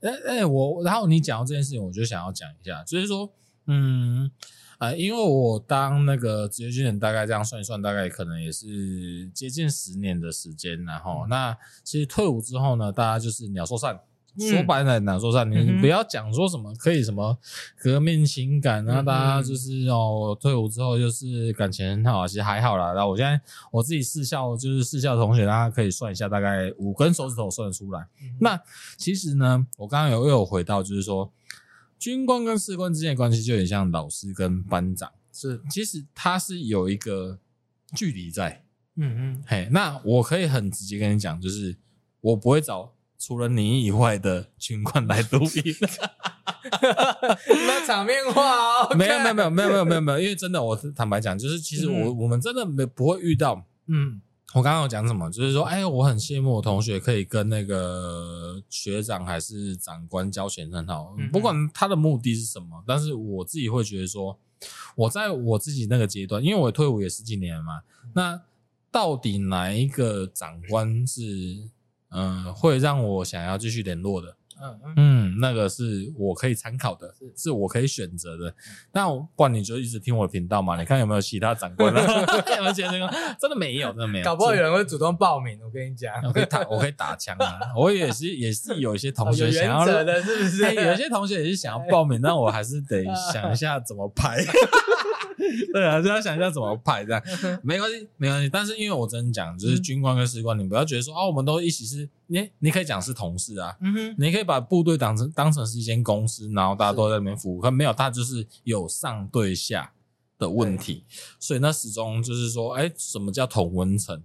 哎哎，我然后你讲到这件事情，我就想要讲一下，就是说，嗯。啊、呃，因为我当那个职业军人，大概这样算一算，大概可能也是接近十年的时间。然后，嗯、那其实退伍之后呢，大家就是鸟兽散。嗯、说白了，鸟兽散，你不要讲说什么可以什么革命情感啊，嗯、大家就是哦，退伍之后就是感情很好，其实还好啦。然后我现在我自己四校就是四校同学，大家可以算一下，大概五根手指头算得出来。嗯、那其实呢，我刚刚有又有回到，就是说。军官跟士官之间的关系就很像老师跟班长，是其实他是有一个距离在，嗯嗯，嘿，那我可以很直接跟你讲，就是我不会找除了你以外的军官来录音，[laughs] 那场面话哦，没有没有没有没有没有没有没有，因为真的我坦白讲，就是其实我我们真的没不会遇到，嗯。我刚刚有讲什么？就是说，哎，我很羡慕我同学可以跟那个学长还是长官交情很好，不管他的目的是什么。但是我自己会觉得说，我在我自己那个阶段，因为我退伍也十几年了嘛，那到底哪一个长官是嗯、呃、会让我想要继续联络的？嗯嗯，那个是我可以参考的，是是我可以选择的。那不然你就一直听我的频道嘛，[laughs] 你看有没有其他长官呢？[laughs] 有没有觉得这个真的没有，真的没有。搞不好有人会主动报名，我跟你讲，我可以打，我可以打枪啊。[laughs] 我也是，也是有一些同学想要的，是不是？有些同学也是想要报名，但我还是得想一下怎么拍。对啊，就要想一下怎么拍这样，没关系，没关系。但是因为我真的讲，就是军官跟士官，你不要觉得说啊，我们都一起是，你你可以讲是同事啊，嗯哼，你可以把部队当成当成是一间公司，然后大家都在那边服务，可没有，他就是有上对下的问题，所以那始终就是说，哎，什么叫同温层？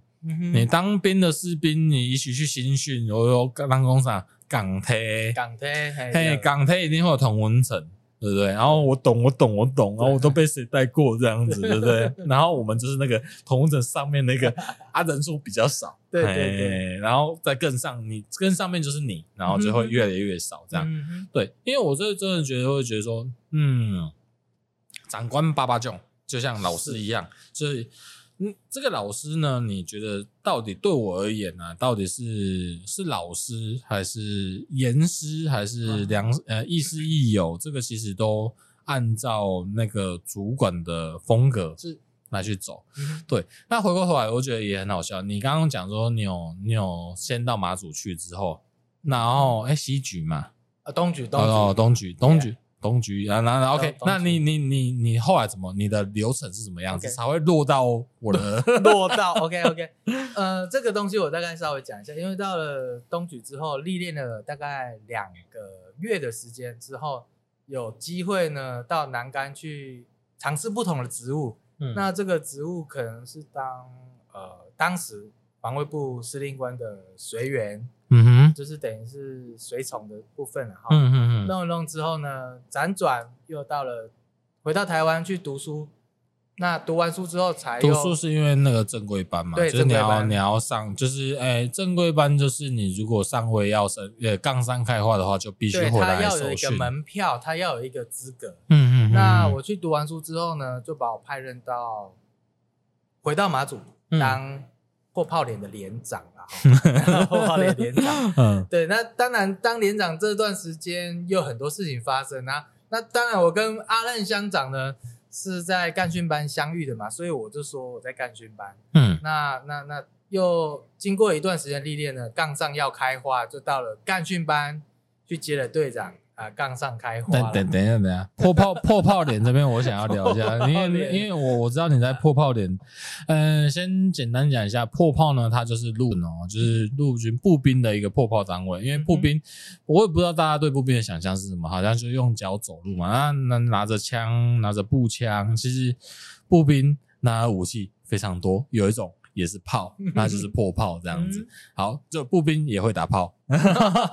你当兵的士兵，你一起去新训，有有当工厂港铁，港铁，嘿，港铁一定会有同温层。对不对？然后我懂，我懂，我懂，然后我都被谁带过这样子，[laughs] 对不对？然后我们就是那个同城上面那个 [laughs] 啊，人数比较少，[laughs] 对对对。然后再更上，你更上面就是你，然后就会越来越少这样。嗯、对，因为我这真的觉得会觉得说，嗯，长官爸爸囧，就像老师一样，是就是。嗯，这个老师呢？你觉得到底对我而言呢、啊？到底是是老师还是严师还是良呃亦师亦友？这个其实都按照那个主管的风格是来去走。是对，那回过头来，我觉得也很好笑。你刚刚讲说你有你有先到马祖去之后，然后哎西局嘛，啊东局东哦东局东莒。东局啊，那那 OK，那你你你你后来怎么？你的流程是什么样子.才会落到我的 [laughs] 落到 OK OK？呃，这个东西我大概稍微讲一下，因为到了东局之后，历练了大概两个月的时间之后，有机会呢到南竿去尝试不同的职务。嗯，那这个职务可能是当呃当时防卫部司令官的随员。嗯哼，就是等于是随从的部分了哈。嗯嗯嗯。弄一弄之后呢，辗转又到了回到台湾去读书。那读完书之后才读书是因为那个正规班嘛？对，就是你要你要上，就是哎，正规班就是你如果上回要升呃杠三开化的话，就必须回来受训。他要有一个门票，他要有一个资格。嗯嗯。那我去读完书之后呢，就把我派任到回到马祖当破泡脸的连长啊。[laughs] 破泡脸连长，嗯，对，那当然当连长这段时间又很多事情发生啊。那当然，我跟阿任乡长呢是在干训班相遇的嘛，所以我就说我在干训班。嗯，那那那又经过一段时间历练呢，杠上要开花，就到了干训班去接了队长。啊，杠上开花。等等等一下，等一下，破炮破炮点这边我想要聊一下，[laughs] 因为因为我我知道你在破炮点，嗯、呃，先简单讲一下破炮呢，它就是陆哦，就是陆军步兵的一个破炮单位。因为步兵，我也不知道大家对步兵的想象是什么，好像就是用脚走路嘛，那那拿着枪，拿着步枪，其实步兵拿的武器非常多，有一种。也是炮，[laughs] 那就是破炮这样子。好，就步兵也会打炮。[laughs]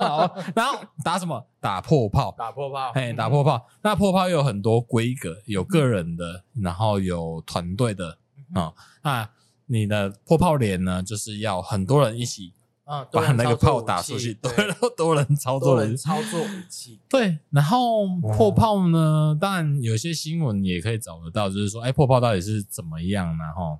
好，然后打什么？打破炮。打破炮。嘿，打破炮。那破炮又有很多规格，有个人的，然后有团队的啊。那你的破炮连呢，就是要很多人一起啊，把那个炮打出去，对，[laughs] 然后多人操作，人操作武器。对，然后破炮呢，当然有些新闻也可以找得到，就是说，哎，破炮到底是怎么样呢？哈。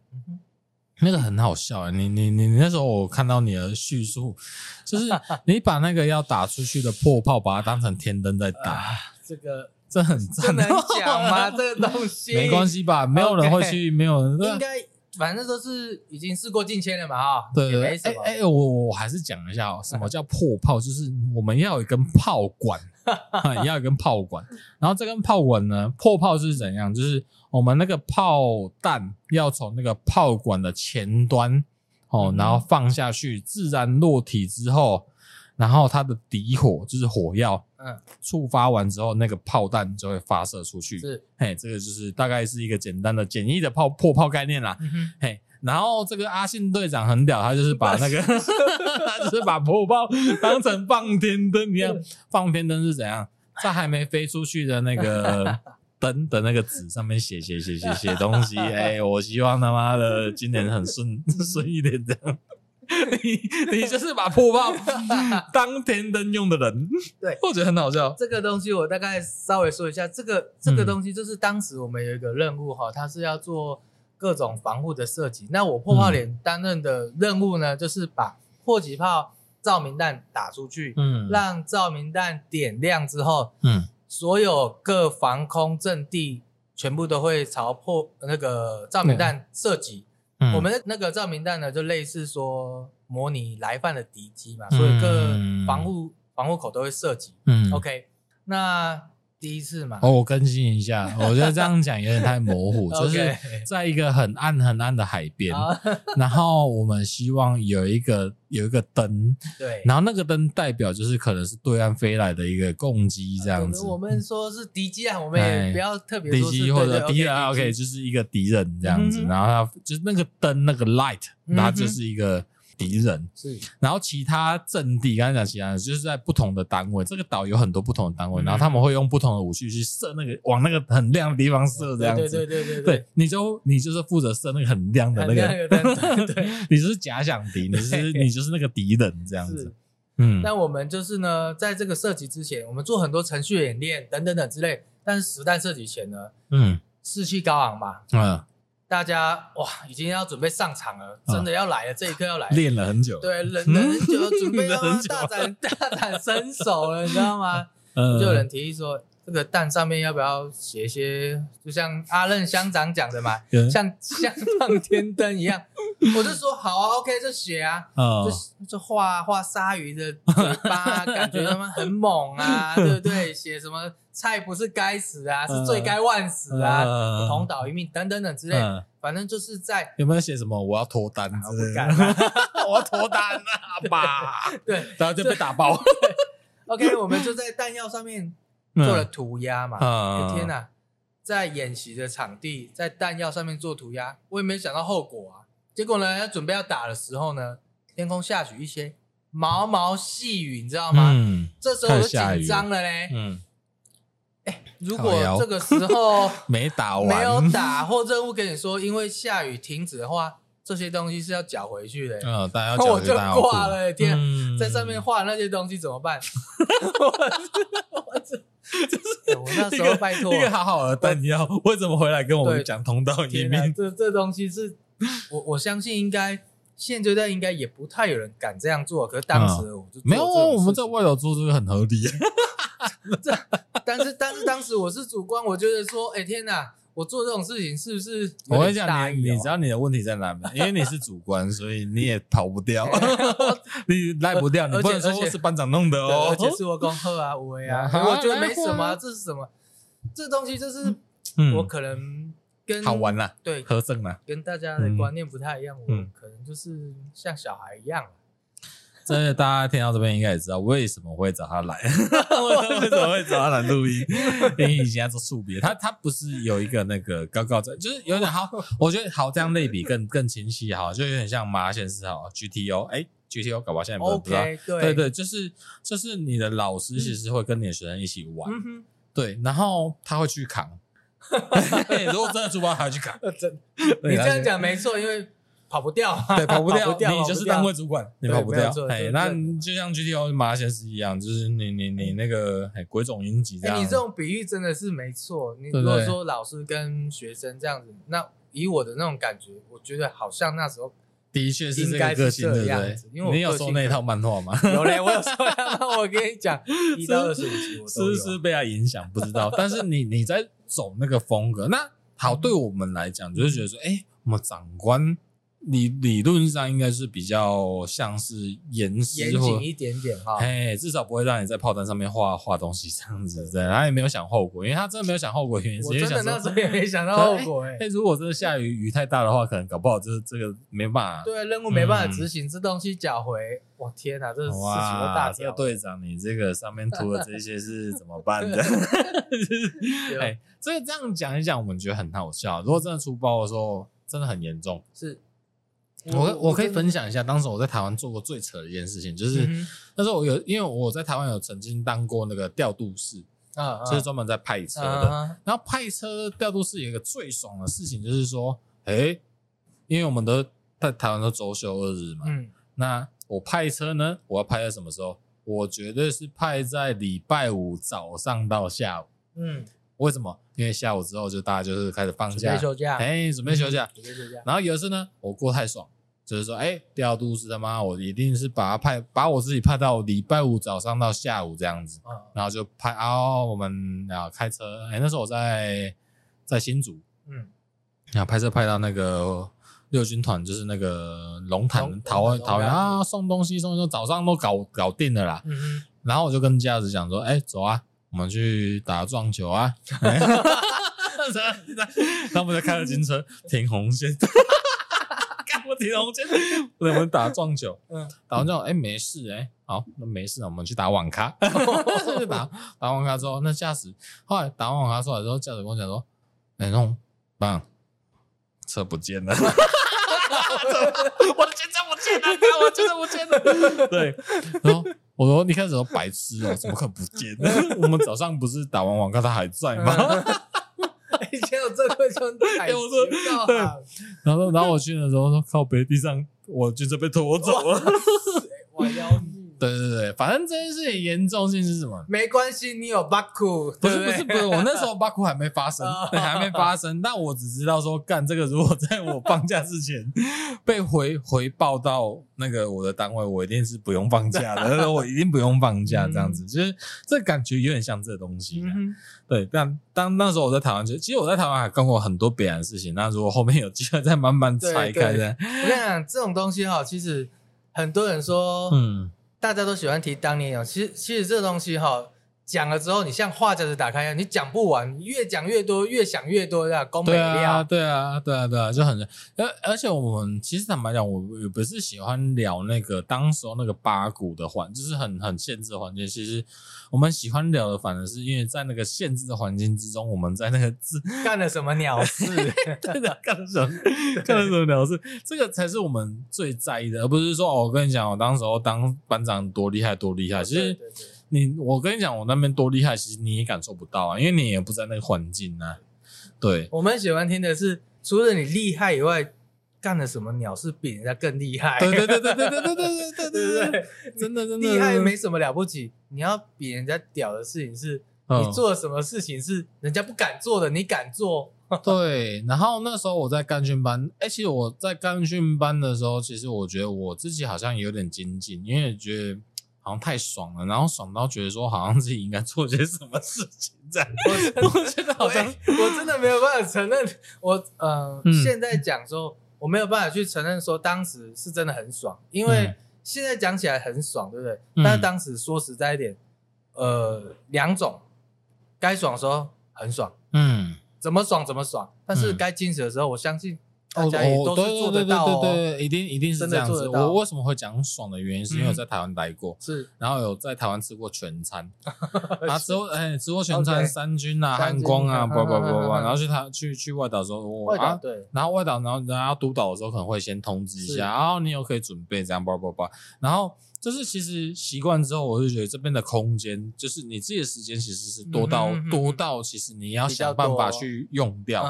那个很好笑啊！你你你你那时候我看到你的叙述，就是 [laughs] 你把那个要打出去的破炮，把它当成天灯在打。这个这很赞，这能讲吗？[laughs] 这个东西没关系吧？没有人会去，没有人应该。反正都是已经事过境迁了嘛，哈，对对对，哎哎，我我还是讲一下哦，什么叫破炮？就是我们要有一根炮管，[laughs] 要有一根炮管，然后这根炮管呢，破炮是怎样？就是我们那个炮弹要从那个炮管的前端哦，然后放下去，自然落体之后。然后它的底火就是火药，嗯，触发完之后，那个炮弹就会发射出去。是，嘿，这个就是大概是一个简单的、简易的炮破炮概念啦。嘿，然后这个阿信队长很屌，他就是把 [laughs] 那个，[laughs] 他就是把破炮当成放天灯一样。放天灯是怎样？在还没飞出去的那个 [laughs] 灯的那个纸上面写写写写写东西。哎，我希望他妈的今年很顺顺一点这样。你你就是把破炮当天灯用的人，对，我觉得很好笑。这个东西我大概稍微说一下，这个这个东西就是当时我们有一个任务哈，它是要做各种防护的设计。那我破炮连担任的任务呢，就是把迫击炮照明弹打出去，嗯，让照明弹点亮之后，嗯，所有各防空阵地全部都会朝破那个照明弹射击。嗯、我们的那个照明弹呢，就类似说模拟来犯的敌机嘛，所以各防护防护口都会射击。嗯，OK，那。第一次嘛，哦，我更新一下，[laughs] 我觉得这样讲有点太模糊，[laughs] 就是在一个很暗很暗的海边，[laughs] 然后我们希望有一个有一个灯，对，然后那个灯代表就是可能是对岸飞来的一个攻击这样子。我们说是敌机啊，我们也不要特别说敌机或者敌人，OK，就是一个敌人这样子，然后它就是那个灯那个 light，它就是一个。敌人。是，然后其他阵地，刚才讲其他的，就是在不同的单位，这个岛有很多不同的单位，然后他们会用不同的武器去射那个往那个很亮的地方射，这样子。对对对对对，你就你就是负责射那个很亮的那个，对，[laughs] 你就是假想敌，你就是你就是那个敌人这样子。嗯，那我们就是呢，在这个射击之前，我们做很多程序演练等等等之类，但是实弹射击前呢，嗯，士气高昂嘛，嗯。大家哇，已经要准备上场了，真的要来了，这一刻要来了。练了很久，对，[laughs] 练了很久，准备要大展大展身手了，你知道吗？[laughs] 就有人提议说，这个蛋上面要不要写一些，就像阿任乡长讲的嘛，[laughs] 像像放天灯一样。我就说好啊，OK，就写啊，就就画画鲨鱼的嘴巴，感觉他们很猛啊，对不对？写什么？菜不是该死啊，是罪该万死啊！同岛一命等等等之类，反正就是在有没有写什么？我要脱单，不敢，[laughs] 我要脱单啊！吧，[laughs] 对，然后就被打爆。OK，[laughs] 我们就在弹药上面做了涂鸦嘛。天哪，在演习的场地，在弹药上面做涂鸦，我也没想到后果啊。结果呢，要准备要打的时候呢，天空下起一些毛毛细雨，你知道吗？嗯，这时候我就紧张了嘞。嗯。如果这个时候 [laughs] 没打完，没有打或任务跟你说，因为下雨停止的话，这些东西是要缴回去的。嗯，大家要缴回去，我就挂了。天，在上面画那些东西怎么办？[laughs] 我这就是我那时候拜托一个好好的弹药，为什 [laughs] 么回来跟我们讲同道一命？这这东西是我我相信应该现阶段应该也不太有人敢这样做。可是当时我就没有，我们在外头做这个很合理。[laughs] 这，但是但是当时我是主观，我觉得说，哎天哪，我做这种事情是不是？我跟你讲，你你知道你的问题在哪吗？因为你是主观，所以你也逃不掉，[laughs] 你赖不掉，你不能说我是班长弄的哦，而且是我恭贺啊，我呀，[laughs] 我觉得没什么，这是什么？这东西就是我可能跟好玩了，对，合正了，跟大家的观念不太一样，我可能就是像小孩一样。真的，大家听到这边应该也知道为什么会找他来，[laughs] 为什么会找他来录音？因为你现在做树别，他他不是有一个那个高高在，就是有点好，[laughs] 我觉得好这样类比更更清晰哈，就有点像马先生哈，GTO，哎，GTO 搞不好现在不知道，okay, 对。对对，就是就是你的老师其实会跟你的学生一起玩，对，然后他会去扛，[laughs] 如果真的出包，还要去扛，真，你这样讲没错，因为。跑不掉，对，跑不掉，你就是单位主管，你跑不掉。哎，那就像 GTO 麻辣鲜师一样，就是你你你那个哎鬼冢英吉这样。你这种比喻真的是没错。你如果说老师跟学生这样子，那以我的那种感觉，我觉得好像那时候的确是这个个性，对不对？因为你有收那一套漫画吗？有嘞，我有收漫画。我跟你讲，[laughs] 一到二十五集我都有。是不是被他影响？不知道。但是你你在走那个风格，那好，对我们来讲，就是觉得说，哎，我们长官。理理论上应该是比较像是严严谨一点点哈，哎，至少不会让你在炮弹上面画画东西这样子，对，他也没有想后果，因为他真的没有想后果，原因为想说那时候也没想到后果，[laughs] 哎，如果真的下雨雨太大的话，可能搞不好这这个没办法，对，任务没办法执行，这东西缴回，我天哪，这是事情都大条，队长，你这个上面涂的这些是怎么办的？[laughs] 哎，所以这样讲一讲，我们觉得很好笑。如果真的出包的时候，真的很严重，是。我我可以分享一下，当时我在台湾做过最扯的一件事情，就是那时候我有，因为我在台湾有曾经当过那个调度室啊，就是专门在派车的。然后派车调度室有一个最爽的事情，就是说，哎，因为我们都在台湾都周休二日嘛，嗯，那我派车呢，我要派在什么时候？我绝对是派在礼拜五早上到下午，嗯，为什么？因为下午之后就大家就是开始放假，准备休假，哎，准备休假，准备休假。然后有一次呢，我过太爽。就是说，哎，调度室他妈，我一定是把他派，把我自己派到礼拜五早上到下午这样子，嗯、然后就派哦，我们啊开车，哎，那时候我在在新竹，嗯，然后拍摄拍到那个六军团，就是那个龙潭桃园桃园啊，送东西送东西，早上都搞搞定了啦，嗯哼，然后我就跟家子讲说，哎，走啊，我们去打撞球啊，[laughs] [laughs] 然后我们就开了警车停红线。[laughs] 干我停红线，我们打撞球，嗯，打完之后，哎，没事，哎，好，那没事，我们去打网咖，打打网咖之后，那驾驶后来打完网咖出来之后，驾驶跟我讲说，哎，那种棒，车不见了，我的钱怎么不见了？我钱怎么不见了？对，然后我说你开始说白痴哦，怎么可能不见呢？[laughs] 我们早上不是打完网咖，他还在吗？[laughs] 以前有这个兄弟，我说对，然后然后我去的时候说靠北地上，我就这被拖走了，我要命。对对对，反正这件事情严重性是什么？没关系，你有巴库，不是不是不是，我那时候巴库还没发生，还没发生。但我只知道说，干这个，如果在我放假之前 [laughs] 被回回报到那个我的单位，我一定是不用放假的，我一定不用放假，这样子，就是这感觉有点像这个东西。对，但当那时候我在台湾，就其实我在台湾还干过很多别的事情。那如果后面有机会再慢慢拆开的，我跟你讲，这种东西哈，其实很多人说，嗯。大家都喜欢提当年勇，其实其实这东西哈，讲了之后，你像话匣子打开一样，你讲不完，你越讲越多，越想越多，这样宫本料。对啊，对啊，对啊，就很而而且我们其实坦白讲，我也不是喜欢聊那个当时候那个八股的环，就是很很限制的环境。其实我们喜欢聊的，反而是因为在那个限制的环境之中，我们在那个字干了什么鸟事？对的，干了什么干了什么鸟事？这个才是我们最在意的，而不是说哦，我跟你讲，我当时候当班长多厉害，多厉害。其实。对对对你我跟你讲，我那边多厉害，其实你也感受不到啊，因为你也不在那个环境啊。对，我们喜欢听的是，除了你厉害以外，干了什么鸟事比人家更厉害？对对对对对对对对对对对 [laughs] 对，真的真的厉害没什么了不起，你要比人家屌的事情是，你做了什么事情是人家不敢做的，你敢做。[laughs] 对，然后那时候我在干训班，哎，其实我在干训班的时候，其实我觉得我自己好像有点精进，因为觉得。好像太爽了，然后爽到觉得说，好像自己应该做些什么事情这样。我 [laughs] 我觉得好像我真的没有办法承认，我呃，嗯、现在讲说我没有办法去承认说当时是真的很爽，因为现在讲起来很爽，对不对？嗯、但是当时说实在一点，呃，两种，该爽的时候很爽，嗯，怎么爽怎么爽，但是该矜持的时候，我相信。哦哦，对对对对对，一定一定是这样子。我为什么会讲爽的原因，是因为我在台湾待过，是，然后有在台湾吃过全餐，[laughs] 啊，吃过哎，吃过全餐，三军啊，汉光啊，不不不不，[laughs] 然后去他去去外岛的时候，我啊对，然后外岛，然后然后督导的时候可能会先通知一下，然后你有可以准备这样，不不不，然后。就是其实习惯之后，我就觉得这边的空间，就是你自己的时间其实是多到多到，其实你要想办法去用掉。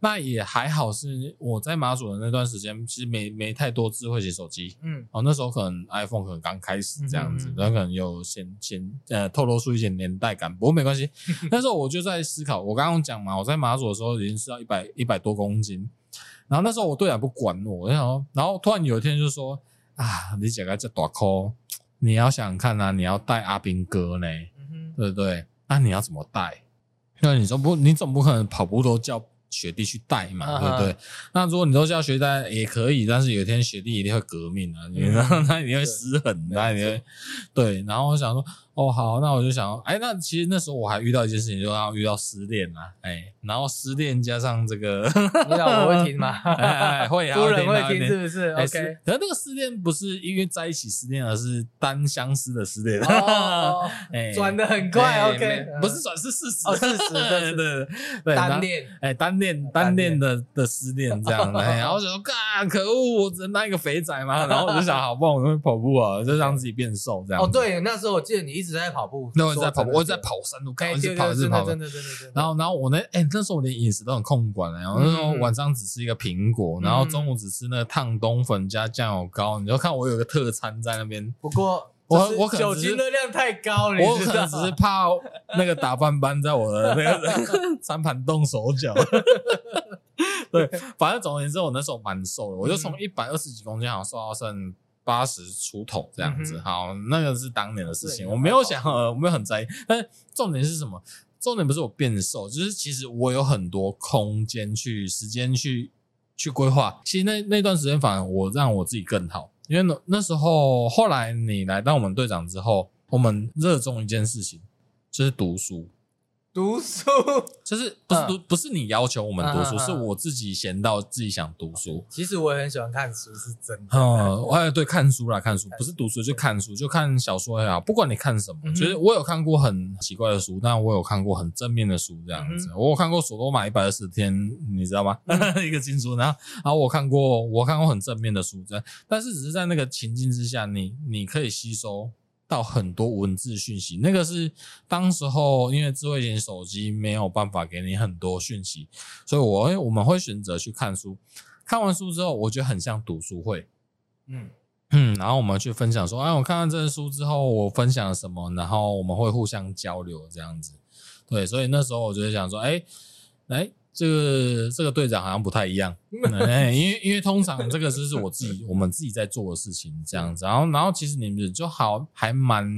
那也还好，是我在马祖的那段时间，其实没没太多智慧型手机。嗯，哦，那时候可能 iPhone 可能刚开始这样子，然后可能有显显呃透露出一些年代感，不过没关系。[laughs] 那时候我就在思考，我刚刚讲嘛，我在马祖的时候已经吃到一百一百多公斤。然后那时候我队长不管我，我就想说，然后突然有一天就说啊，你这个这大扣，你要想想看啊，你要带阿兵哥呢，嗯、对不对？那、啊、你要怎么带？因为你总不，你总不可能跑步都叫。学弟去带嘛，啊、对不对？那如果你都叫学弟带也可以，但是有一天学弟一定会革命啊，你知道，他一定会失衡，那你会对。然后我想说。哦，好，那我就想，哎，那其实那时候我还遇到一件事情，就要遇到失恋啊，哎，然后失恋加上这个，你老婆会听吗？[laughs] 哎，会啊，夫人会听是不是？OK，可是那个失恋不是因为在一起失恋，而是单相思的失恋。哦，哎，转的很快，OK，不是转是事实，哦，事实，对对 [laughs] 对，单恋，哎，单恋单恋的的失恋这样，哎，然后我想说，干，可恶，我只能当一个肥仔嘛，然后我就想，好，不然我会跑步啊，就让自己变瘦这样。哦，对，那时候我记得你一直。一直在跑步，那我在跑步，我在跑山路，开始跑，是跑，真的，真的，真的。然后，然后我那，哎，那时候我连饮食都很控管了。然后那时候晚上只吃一个苹果，然后中午只吃那个烫冬粉加酱油膏。你就看我有个特餐在那边。不过我我可能酒精热量太高了，我可能只是怕那个打饭班在我的那个餐盘动手脚。[laughs] 对，反正总而言之，我那时候蛮瘦的，我就从一百二十几公斤，好像瘦到剩。八十出头这样子，好，那个是当年的事情，我没有想，我没有很在意。但是重点是什么？重点不是我变瘦，就是其实我有很多空间去、时间去去规划。其实那那段时间，反而我让我自己更好，因为那那时候后来你来当我们队长之后，我们热衷一件事情，就是读书。读书就是不是读，不是你要求我们读书，是我自己闲到自己想读书。其实我也很喜欢看书，是真的。嗯，哎，对，看书啦，看书不是读书，就看书，就看小说也好，不管你看什么。就是我有看过很奇怪的书，但我有看过很正面的书，这样子。我有看过《索多玛一百二十天》，你知道吗？[laughs] 一个金书。然后，然后我看过，我看过很正面的书，这样。但是只是在那个情境之下，你你可以吸收。到很多文字讯息，那个是当时候因为智慧型手机没有办法给你很多讯息，所以我我们会选择去看书。看完书之后，我觉得很像读书会，嗯嗯，[clears throat] 然后我们去分享说，哎，我看完这本书之后，我分享了什么，然后我们会互相交流这样子。对，所以那时候我就想说，哎，来。这个这个队长好像不太一样，[laughs] 因为因为通常这个就是我自己我们自己在做的事情这样子，然后然后其实你们就好还蛮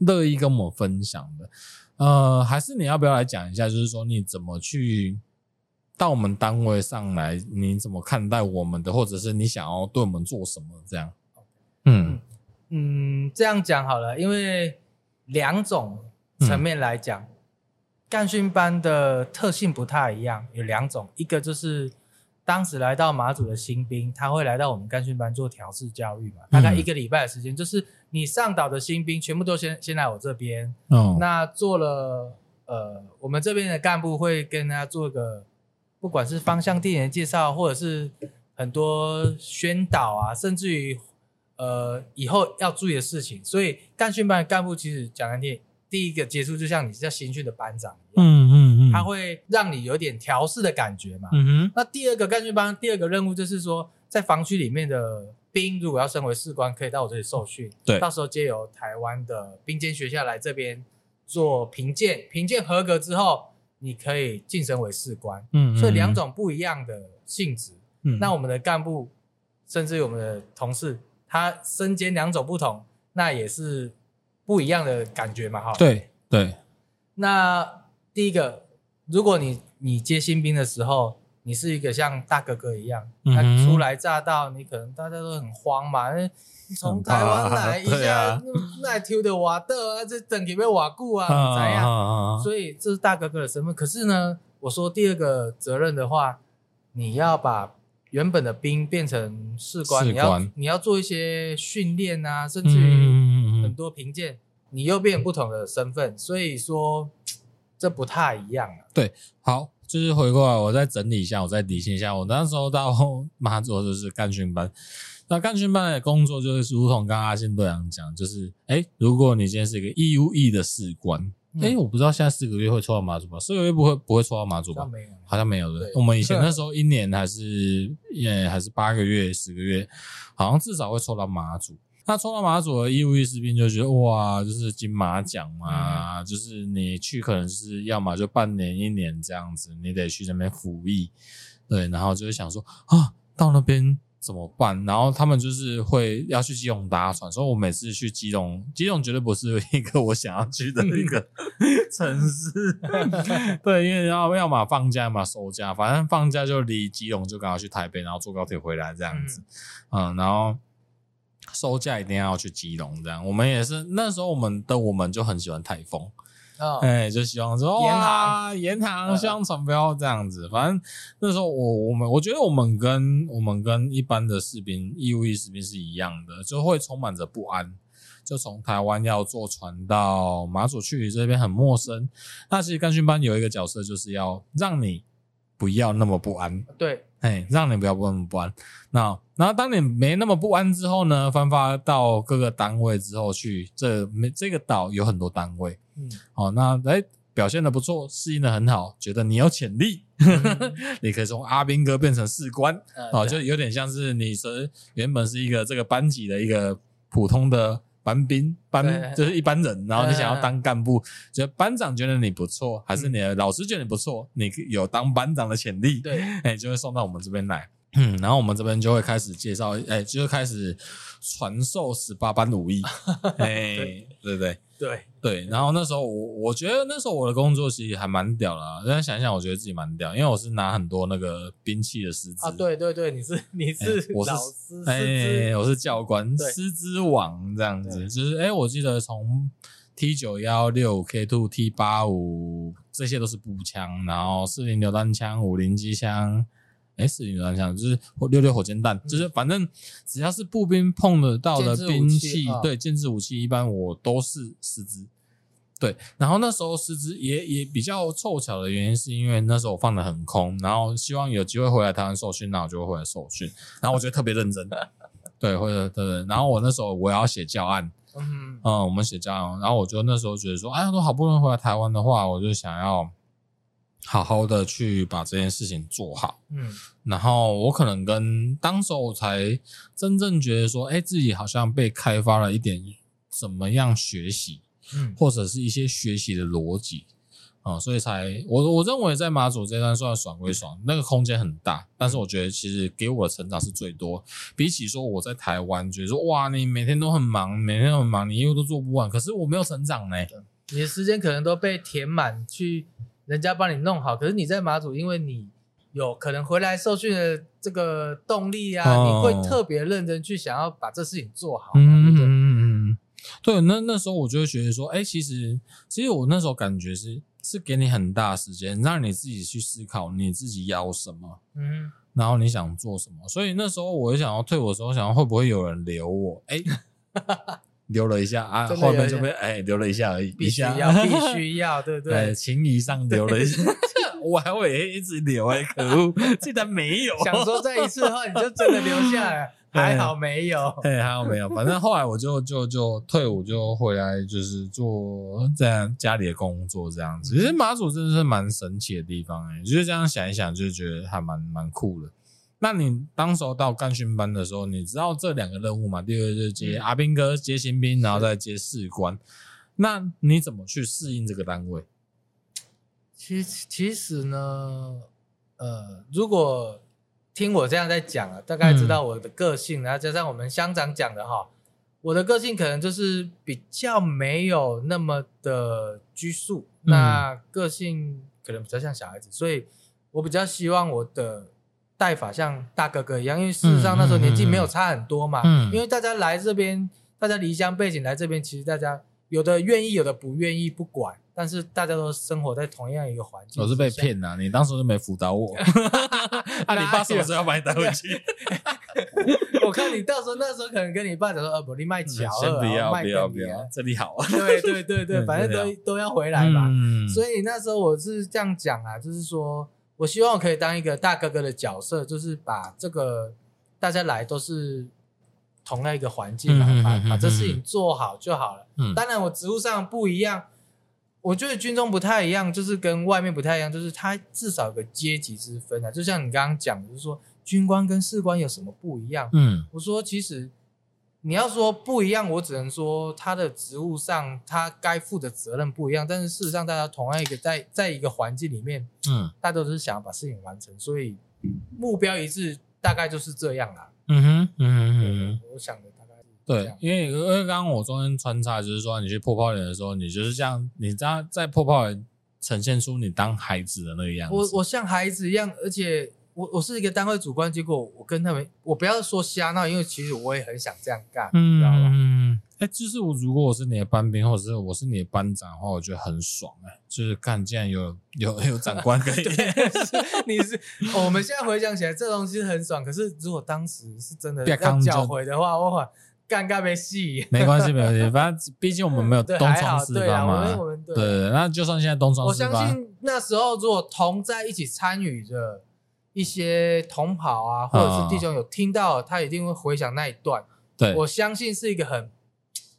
乐意跟我们分享的，呃，还是你要不要来讲一下，就是说你怎么去到我们单位上来，你怎么看待我们的，或者是你想要对我们做什么这样？嗯嗯，这样讲好了，因为两种层面来讲。嗯干训班的特性不太一样，有两种，一个就是当时来到马祖的新兵，他会来到我们干训班做调试教育嘛，大概一个礼拜的时间，就是你上岛的新兵全部都先先来我这边，哦，那做了呃，我们这边的干部会跟他做个，不管是方向地点的介绍，或者是很多宣导啊，甚至于呃以后要注意的事情，所以干训班的干部其实讲难听。第一个接触就像你叫新训的班长一样，嗯嗯嗯，他会让你有点调试的感觉嘛。嗯哼。那第二个干训班第二个任务就是说，在防区里面的兵如果要升为士官，可以到我这里受训。对。到时候接由台湾的兵监学校来这边做评鉴，评鉴合格之后，你可以晋升为士官。嗯。所以两种不一样的性质。嗯。那我们的干部，甚至于我们的同事，他身兼两种不同，那也是。不一样的感觉嘛，哈。对对。那第一个，如果你你接新兵的时候，你是一个像大哥哥一样，他初来乍到，你可能大家都很慌嘛，从台湾来一下，那丢的瓦的啊，这整体被瓦固啊，怎样？所以这是大哥哥的身份。可是呢，我说第二个责任的话，你要把原本的兵变成士官，你要你要做一些训练啊，甚至于。很多评鉴，你又变不同的身份，所以说这不太一样啊。对，好，就是回过来，我再整理一下，我再理清一下。我那时候到 [laughs] 马祖就是干训班，那干训班的工作就是如同刚刚阿信队长讲，就是哎，如果你今天是一个义务役的士官，哎、嗯，我不知道现在四个月会抽到马祖吧？四个月不会不会抽到马祖吧？好像没有，好像没有的。我们以前那时候一年还是也还是八个月、十个月，好像至少会抽到马祖。那抽到马祖的义务役士兵就觉得哇，就是金马奖嘛，嗯、就是你去可能是要么就半年一年这样子，你得去那边服役，对，然后就会想说啊，到那边。怎么办？然后他们就是会要去基隆搭船，所以我每次去基隆，基隆绝对不是一个我想要去的一个城市。[laughs] 对，因为要要么放假嘛，收假，反正放假就离基隆就刚好去台北，然后坐高铁回来这样子。嗯，嗯，然后收假一定要去基隆，这样。我们也是那时候，我们的我们就很喜欢台风。哎、哦，就希望说哇，延航，希望船不要这样子。反正那时候我我们我觉得我们跟我们跟一般的士兵义务役士兵是一样的，就会充满着不安。就从台湾要坐船到马祖去，这边很陌生。那其实干训班有一个角色，就是要让你不要那么不安。对，哎，让你不要那么不安。那然后当你没那么不安之后呢，分发到各个单位之后去，这没这个岛有很多单位。嗯，好，那哎，表现的不错，适应的很好，觉得你有潜力，嗯、[laughs] 你可以从阿兵哥变成士官，哦、嗯，就有点像是你是原本是一个这个班级的一个普通的班兵班，就是一般人，然后你想要当干部，就班长觉得你不错，还是你的老师觉得你不错，你有当班长的潜力，对，哎，就会送到我们这边来，嗯，然后我们这边就会开始介绍，哎，就会开始传授十八般武艺，[laughs] 哎，对不对？对对，然后那时候我我觉得那时候我的工作其实还蛮屌的，啊，现在想一想，我觉得自己蛮屌，因为我是拿很多那个兵器的师资啊，对对对，你是你是老师，哎，哎，我是教官，师资王这样子，就是哎，我记得从 T 九幺六 K two T 八五这些都是步枪，然后四零榴弹枪、五零机枪。哎，四零榴弹枪就是六六火箭弹，嗯、就是反正只要是步兵碰得到的兵器，对，剑制武器，一般我都是师资。对，然后那时候师资也也比较凑巧的原因，是因为那时候我放的很空，然后希望有机会回来台湾受训，那我就会回来受训。然后我觉得特别认真，[laughs] 对，或者对对。然后我那时候我要写教案，嗯，嗯，我们写教案，然后我就那时候觉得说，哎呀，都好不容易回来台湾的话，我就想要。好好的去把这件事情做好，嗯，然后我可能跟当时我才真正觉得说，哎，自己好像被开发了一点怎么样学习，嗯，或者是一些学习的逻辑。啊，所以才我我认为在马祖这段算爽归爽，那个空间很大，但是我觉得其实给我的成长是最多，比起说我在台湾觉得说，哇，你每天都很忙，每天都很忙，你业务都做不完，可是我没有成长呢，你的时间可能都被填满去。人家帮你弄好，可是你在马祖，因为你有可能回来受训的这个动力啊，哦、你会特别认真去想要把这事情做好。嗯嗯嗯，对，那那时候我就会觉得说，哎、欸，其实其实我那时候感觉是是给你很大时间，让你自己去思考你自己要什么，嗯，然后你想做什么。所以那时候我想要退伍的时候，想要会不会有人留我？哎、欸。留了一下啊，后面就被哎留了一下而已，必须要 [laughs] 必须要，对不对？哎，情谊上留了一下，[laughs] 我还会一直留哎，可恶，[laughs] 竟然没有。想说这一次的话，你就真的留下来，还好没有，哎，还好没有。反正后来我就就就退伍，就回来就是做这样家里的工作这样子。其实马祖真的是蛮神奇的地方哎，就是这样想一想，就觉得还蛮蛮酷的。那你当时候到干训班的时候，你知道这两个任务吗？第二个就是接阿兵哥接新兵，然后再接士官。那你怎么去适应这个单位？其实其实呢，呃，如果听我这样在讲啊，大概知道我的个性，然后加上我们乡长讲的哈，我的个性可能就是比较没有那么的拘束，那个性可能比较像小孩子，所以我比较希望我的。带法像大哥哥一样，因为事实上那时候年纪没有差很多嘛。嗯，因为大家来这边，大家离乡背景来这边，其实大家有的愿意，有的不愿意，不管。但是大家都生活在同样一个环境。我是被骗了，你当时都没辅导我。[laughs] 啊，你爸什么时候要把你带回去？[laughs] 我看你到时候那时候可能跟你爸讲说：“呃，不，你卖桥，了不要，不要，不要，这里好啊。”对对对对，[laughs] 反正都都要回来嘛。所以那时候我是这样讲啊，就是说。我希望可以当一个大哥哥的角色，就是把这个大家来都是同样一个环境嘛，把把这事情做好就好了。嗯，当然我职务上不一样，我觉得军中不太一样，就是跟外面不太一样，就是他至少有个阶级之分啊。就像你刚刚讲的，就是说军官跟士官有什么不一样？嗯，我说其实。你要说不一样，我只能说他的职务上他该负的责任不一样，但是事实上大家同样一个在在一个环境里面，嗯，大家都是想要把事情完成，所以目标一致，大概就是这样啦。嗯哼，嗯哼，嗯哼，我想的大概是对，因为因为刚刚我中间穿插就是说，你去破泡脸的时候，你就是这样，你在在破泡脸呈现出你当孩子的那个样子。我我像孩子一样，而且。我我是一个单位主管，结果我跟他们，我不要说瞎闹，因为其实我也很想这样干，嗯、你知道吧？嗯，哎，就是我如果我是你的班兵，或者是我是你的班长的话，我觉得很爽哎、欸，就是干，既然有有有长官可以，[laughs] 你是、哦，我们现在回想起来，这东西很爽。可是如果当时是真的要缴回的话，我尴尬没戏。没关系，没关系，反正毕竟我们没有 [laughs] 东窗事发嘛。对，我们对，对，那就算现在东窗事发，我相信那时候如果同在一起参与着。一些同跑啊，或者是弟兄有听到，他一定会回想那一段。对，我相信是一个很，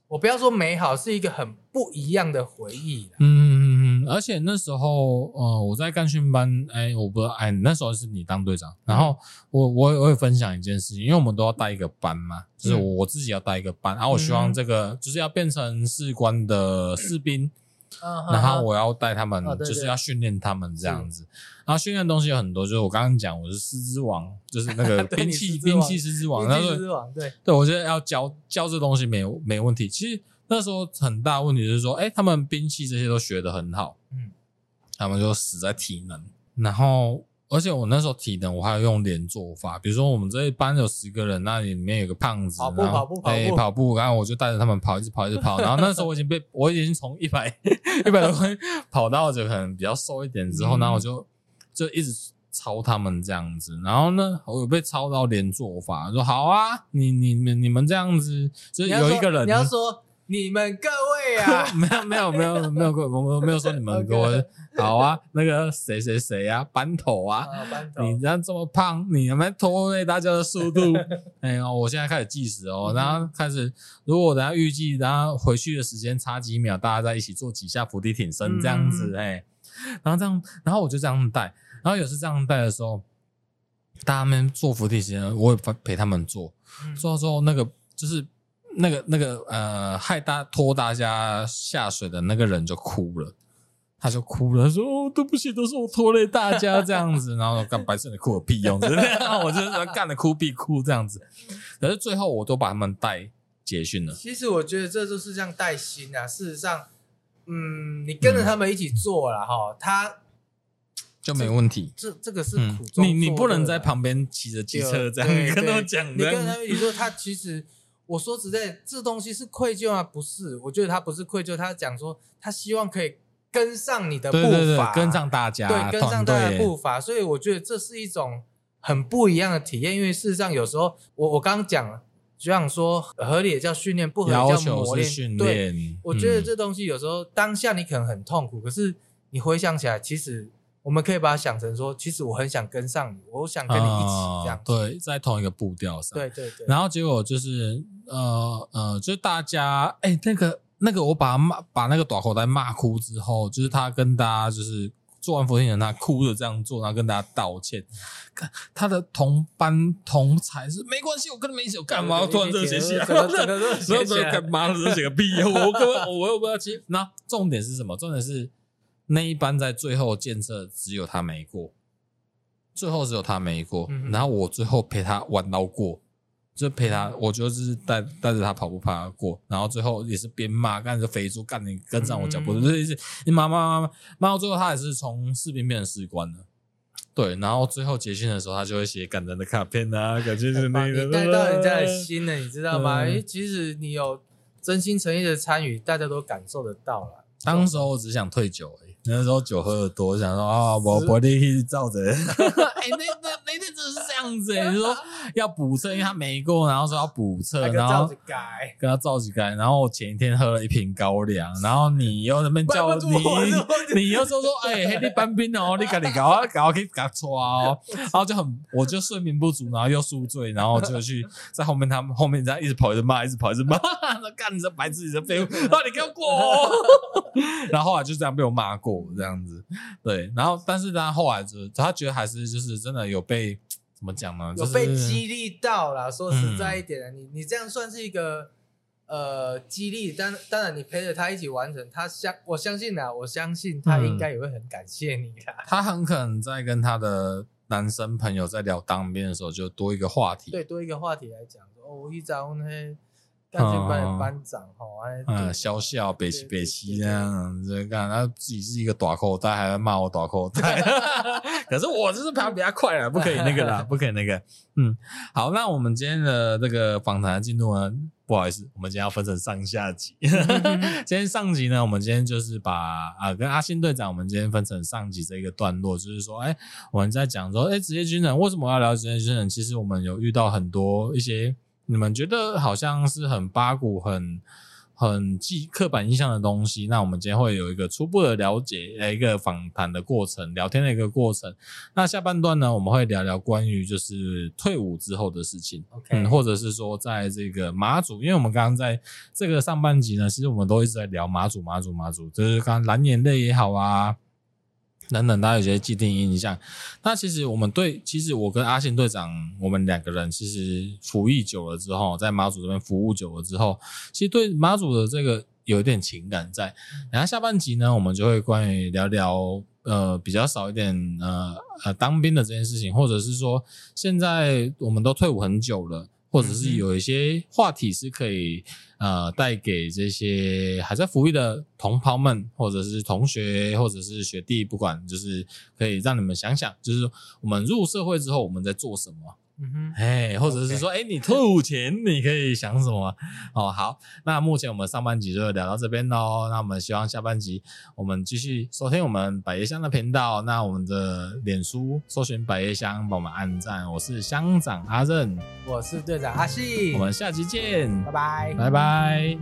我不要说美好，是一个很不一样的回忆。嗯嗯嗯，而且那时候，呃，我在干训班，哎，我不知道，哎，那时候是你当队长，然后我我我会分享一件事情，因为我们都要带一个班嘛，就是我自己要带一个班，然后我希望这个就是要变成士官的士兵。然后我要带他们，就是要训练他们这样子。然后训练东西有很多，就是我刚刚讲，我是狮子王，就是那个 [laughs] 兵器兵器狮子王。狮子王，对对，我觉得要教教这东西没没问题。其实那时候很大问题就是说，哎，他们兵器这些都学得很好，嗯，他们就死在体能，然后。而且我那时候体能，我还要用连坐法。比如说，我们这一班有十个人，那里面有个胖子，跑步跑步跑步，哎，跑步，然后我就带着他们跑，一直跑，一直跑。然后那时候我已经被我已经从一百一百多分跑到就可能比较瘦一点之后，然后我就就一直超他们这样子。然后呢，我有被超到连坐法，说好啊，你你们你们这样子，就有一个人你要说。你们各位啊，[laughs] 没有没有没有没有各位，我我没有说你们 [laughs] 各位，好啊，那个谁谁谁啊，班头啊，班头。你这样这么胖，你有没有拖累大家的速度？[laughs] 哎呦，我现在开始计时哦，然后开始，如果我等下预计，然后回去的时间差几秒，大家在一起做几下伏地挺身这样子，哎，然后这样，然后我就这样带，然后有时这样带的时候，大家们做伏地挺身，我也陪他们做，做到之后那个就是。那个那个呃，害大拖大家下水的那个人就哭了，他就哭了，他说：“哦，对不起，都是我拖累大家 [laughs] 这样子。”然后干白色的哭有屁用，然后我就干了哭必哭这样子。可是最后我都把他们带结训了。其实我觉得这就是这样带薪啊。事实上，嗯，你跟着他们一起做了哈，他就没问题。这这个是苦衷，你你不能在旁边骑着机车这样跟他们讲。你跟他们一起做，他其实。我说实在，这东西是愧疚啊？不是，我觉得他不是愧疚，他讲说他希望可以跟上你的步伐，对对对，跟上大家，对，跟上大家的步伐。所以我觉得这是一种很不一样的体验。因为事实上，有时候我我刚刚讲，就像说合理也叫训练，不合理叫磨练。对，我觉得这东西有时候当下你可能很痛苦，可是你回想起来，其实。我们可以把它想成说，其实我很想跟上你，我想跟你一起这样、呃。对，在同一个步调上。对对对。然后结果就是，呃呃，就是大家，哎、欸，那个那个，我把他骂，把那个短口袋骂哭之后，就是他跟大家就是做完伏地挺身，他哭着这样做，然后跟大家道歉。看他的同班同才是没关系，我跟他们一起，我干嘛要突然热血起来？[laughs] 然后干嘛热血个屁？我根本我又不要接。那重点是什么？重点是。那一班在最后建设只有他没过，最后只有他没过，嗯、然后我最后陪他玩到过，就陪他，我就是带带着他跑步跑他过，然后最后也是边骂干着肥猪干你跟上我脚步，就是你骂骂骂骂骂到最后他也是从士兵变成士官了，对，然后最后结训的时候他就会写感人的卡片啊，感觉是那个带到人家的心了，你知道吗？因为其实你有真心诚意的参与，大家都感受得到了。当时我只想退酒而已。那时候酒喝的多，想说啊，我我得去照着。哎，那那那天真的是这样子哎，你说要补测，因为他没过，然后说要补测，然后跟他照起改。然后我前一天喝了一瓶高粱，然后你又那边叫你，你又说说哎，你搬兵哦，你赶紧搞啊搞去搞错哦，然后就很，我就睡眠不足，然后又宿醉，然后就去在后面他们后面这样一直跑，一直骂，一直跑，一直骂，[laughs] 说干你这白痴，你这废物，啊你给我滚！[laughs] 然后后来就这样被我骂过。这样子，对，然后但是他后来就他觉得还是就是真的有被怎么讲呢？就是、有被激励到了。说实在一点，嗯、你你这样算是一个呃激励，当当然你陪着他一起完成，他相我相信啊，我相信他应该也会很感谢你。[laughs] 他很可能在跟他的男生朋友在聊当兵的时候，就多一个话题。对，多一个话题来讲。哦，我一早呢，干训班的班长哈，嗯，笑笑北西北西这样子干，他自己是一个短口袋，还在骂我短口袋。[laughs] 可是我就是跑比较快了，不可以那个啦，不可以那个。嗯，好，那我们今天的这个访谈的进度呢？不好意思，我们今天要分成上下集。[laughs] 今天上集呢，我们今天就是把啊跟阿信队长，我们今天分成上集这一个段落，就是说，哎，我们在讲说，哎，职业军人为什么要聊职业军人？其实我们有遇到很多一些你们觉得好像是很八股、很。很记刻板印象的东西，那我们今天会有一个初步的了解，一个访谈的过程，聊天的一个过程。那下半段呢，我们会聊聊关于就是退伍之后的事情，OK，嗯，或者是说在这个马祖，因为我们刚刚在这个上半集呢，其实我们都一直在聊马祖，马祖，马祖，就是刚刚蓝眼泪也好啊。等等，大家有些既定印象。那其实我们对，其实我跟阿信队长，我们两个人其实服役久了之后，在马祖这边服务久了之后，其实对马祖的这个有一点情感在。然后下半集呢，我们就会关于聊聊呃比较少一点呃呃当兵的这件事情，或者是说现在我们都退伍很久了。或者是有一些话题是可以呃带给这些还在服役的同袍们，或者是同学，或者是学弟，不管就是可以让你们想想，就是我们入社会之后我们在做什么。嗯哼，哎，或者是说，哎你退伍前你可以想什么？哦，好，那目前我们上半集就聊到这边喽。那我们希望下半集我们继续收听我们百叶箱的频道。那我们的脸书搜寻百叶箱，帮我们按赞。我是乡长阿任，我是队长阿信，我们下期见，拜拜，拜拜。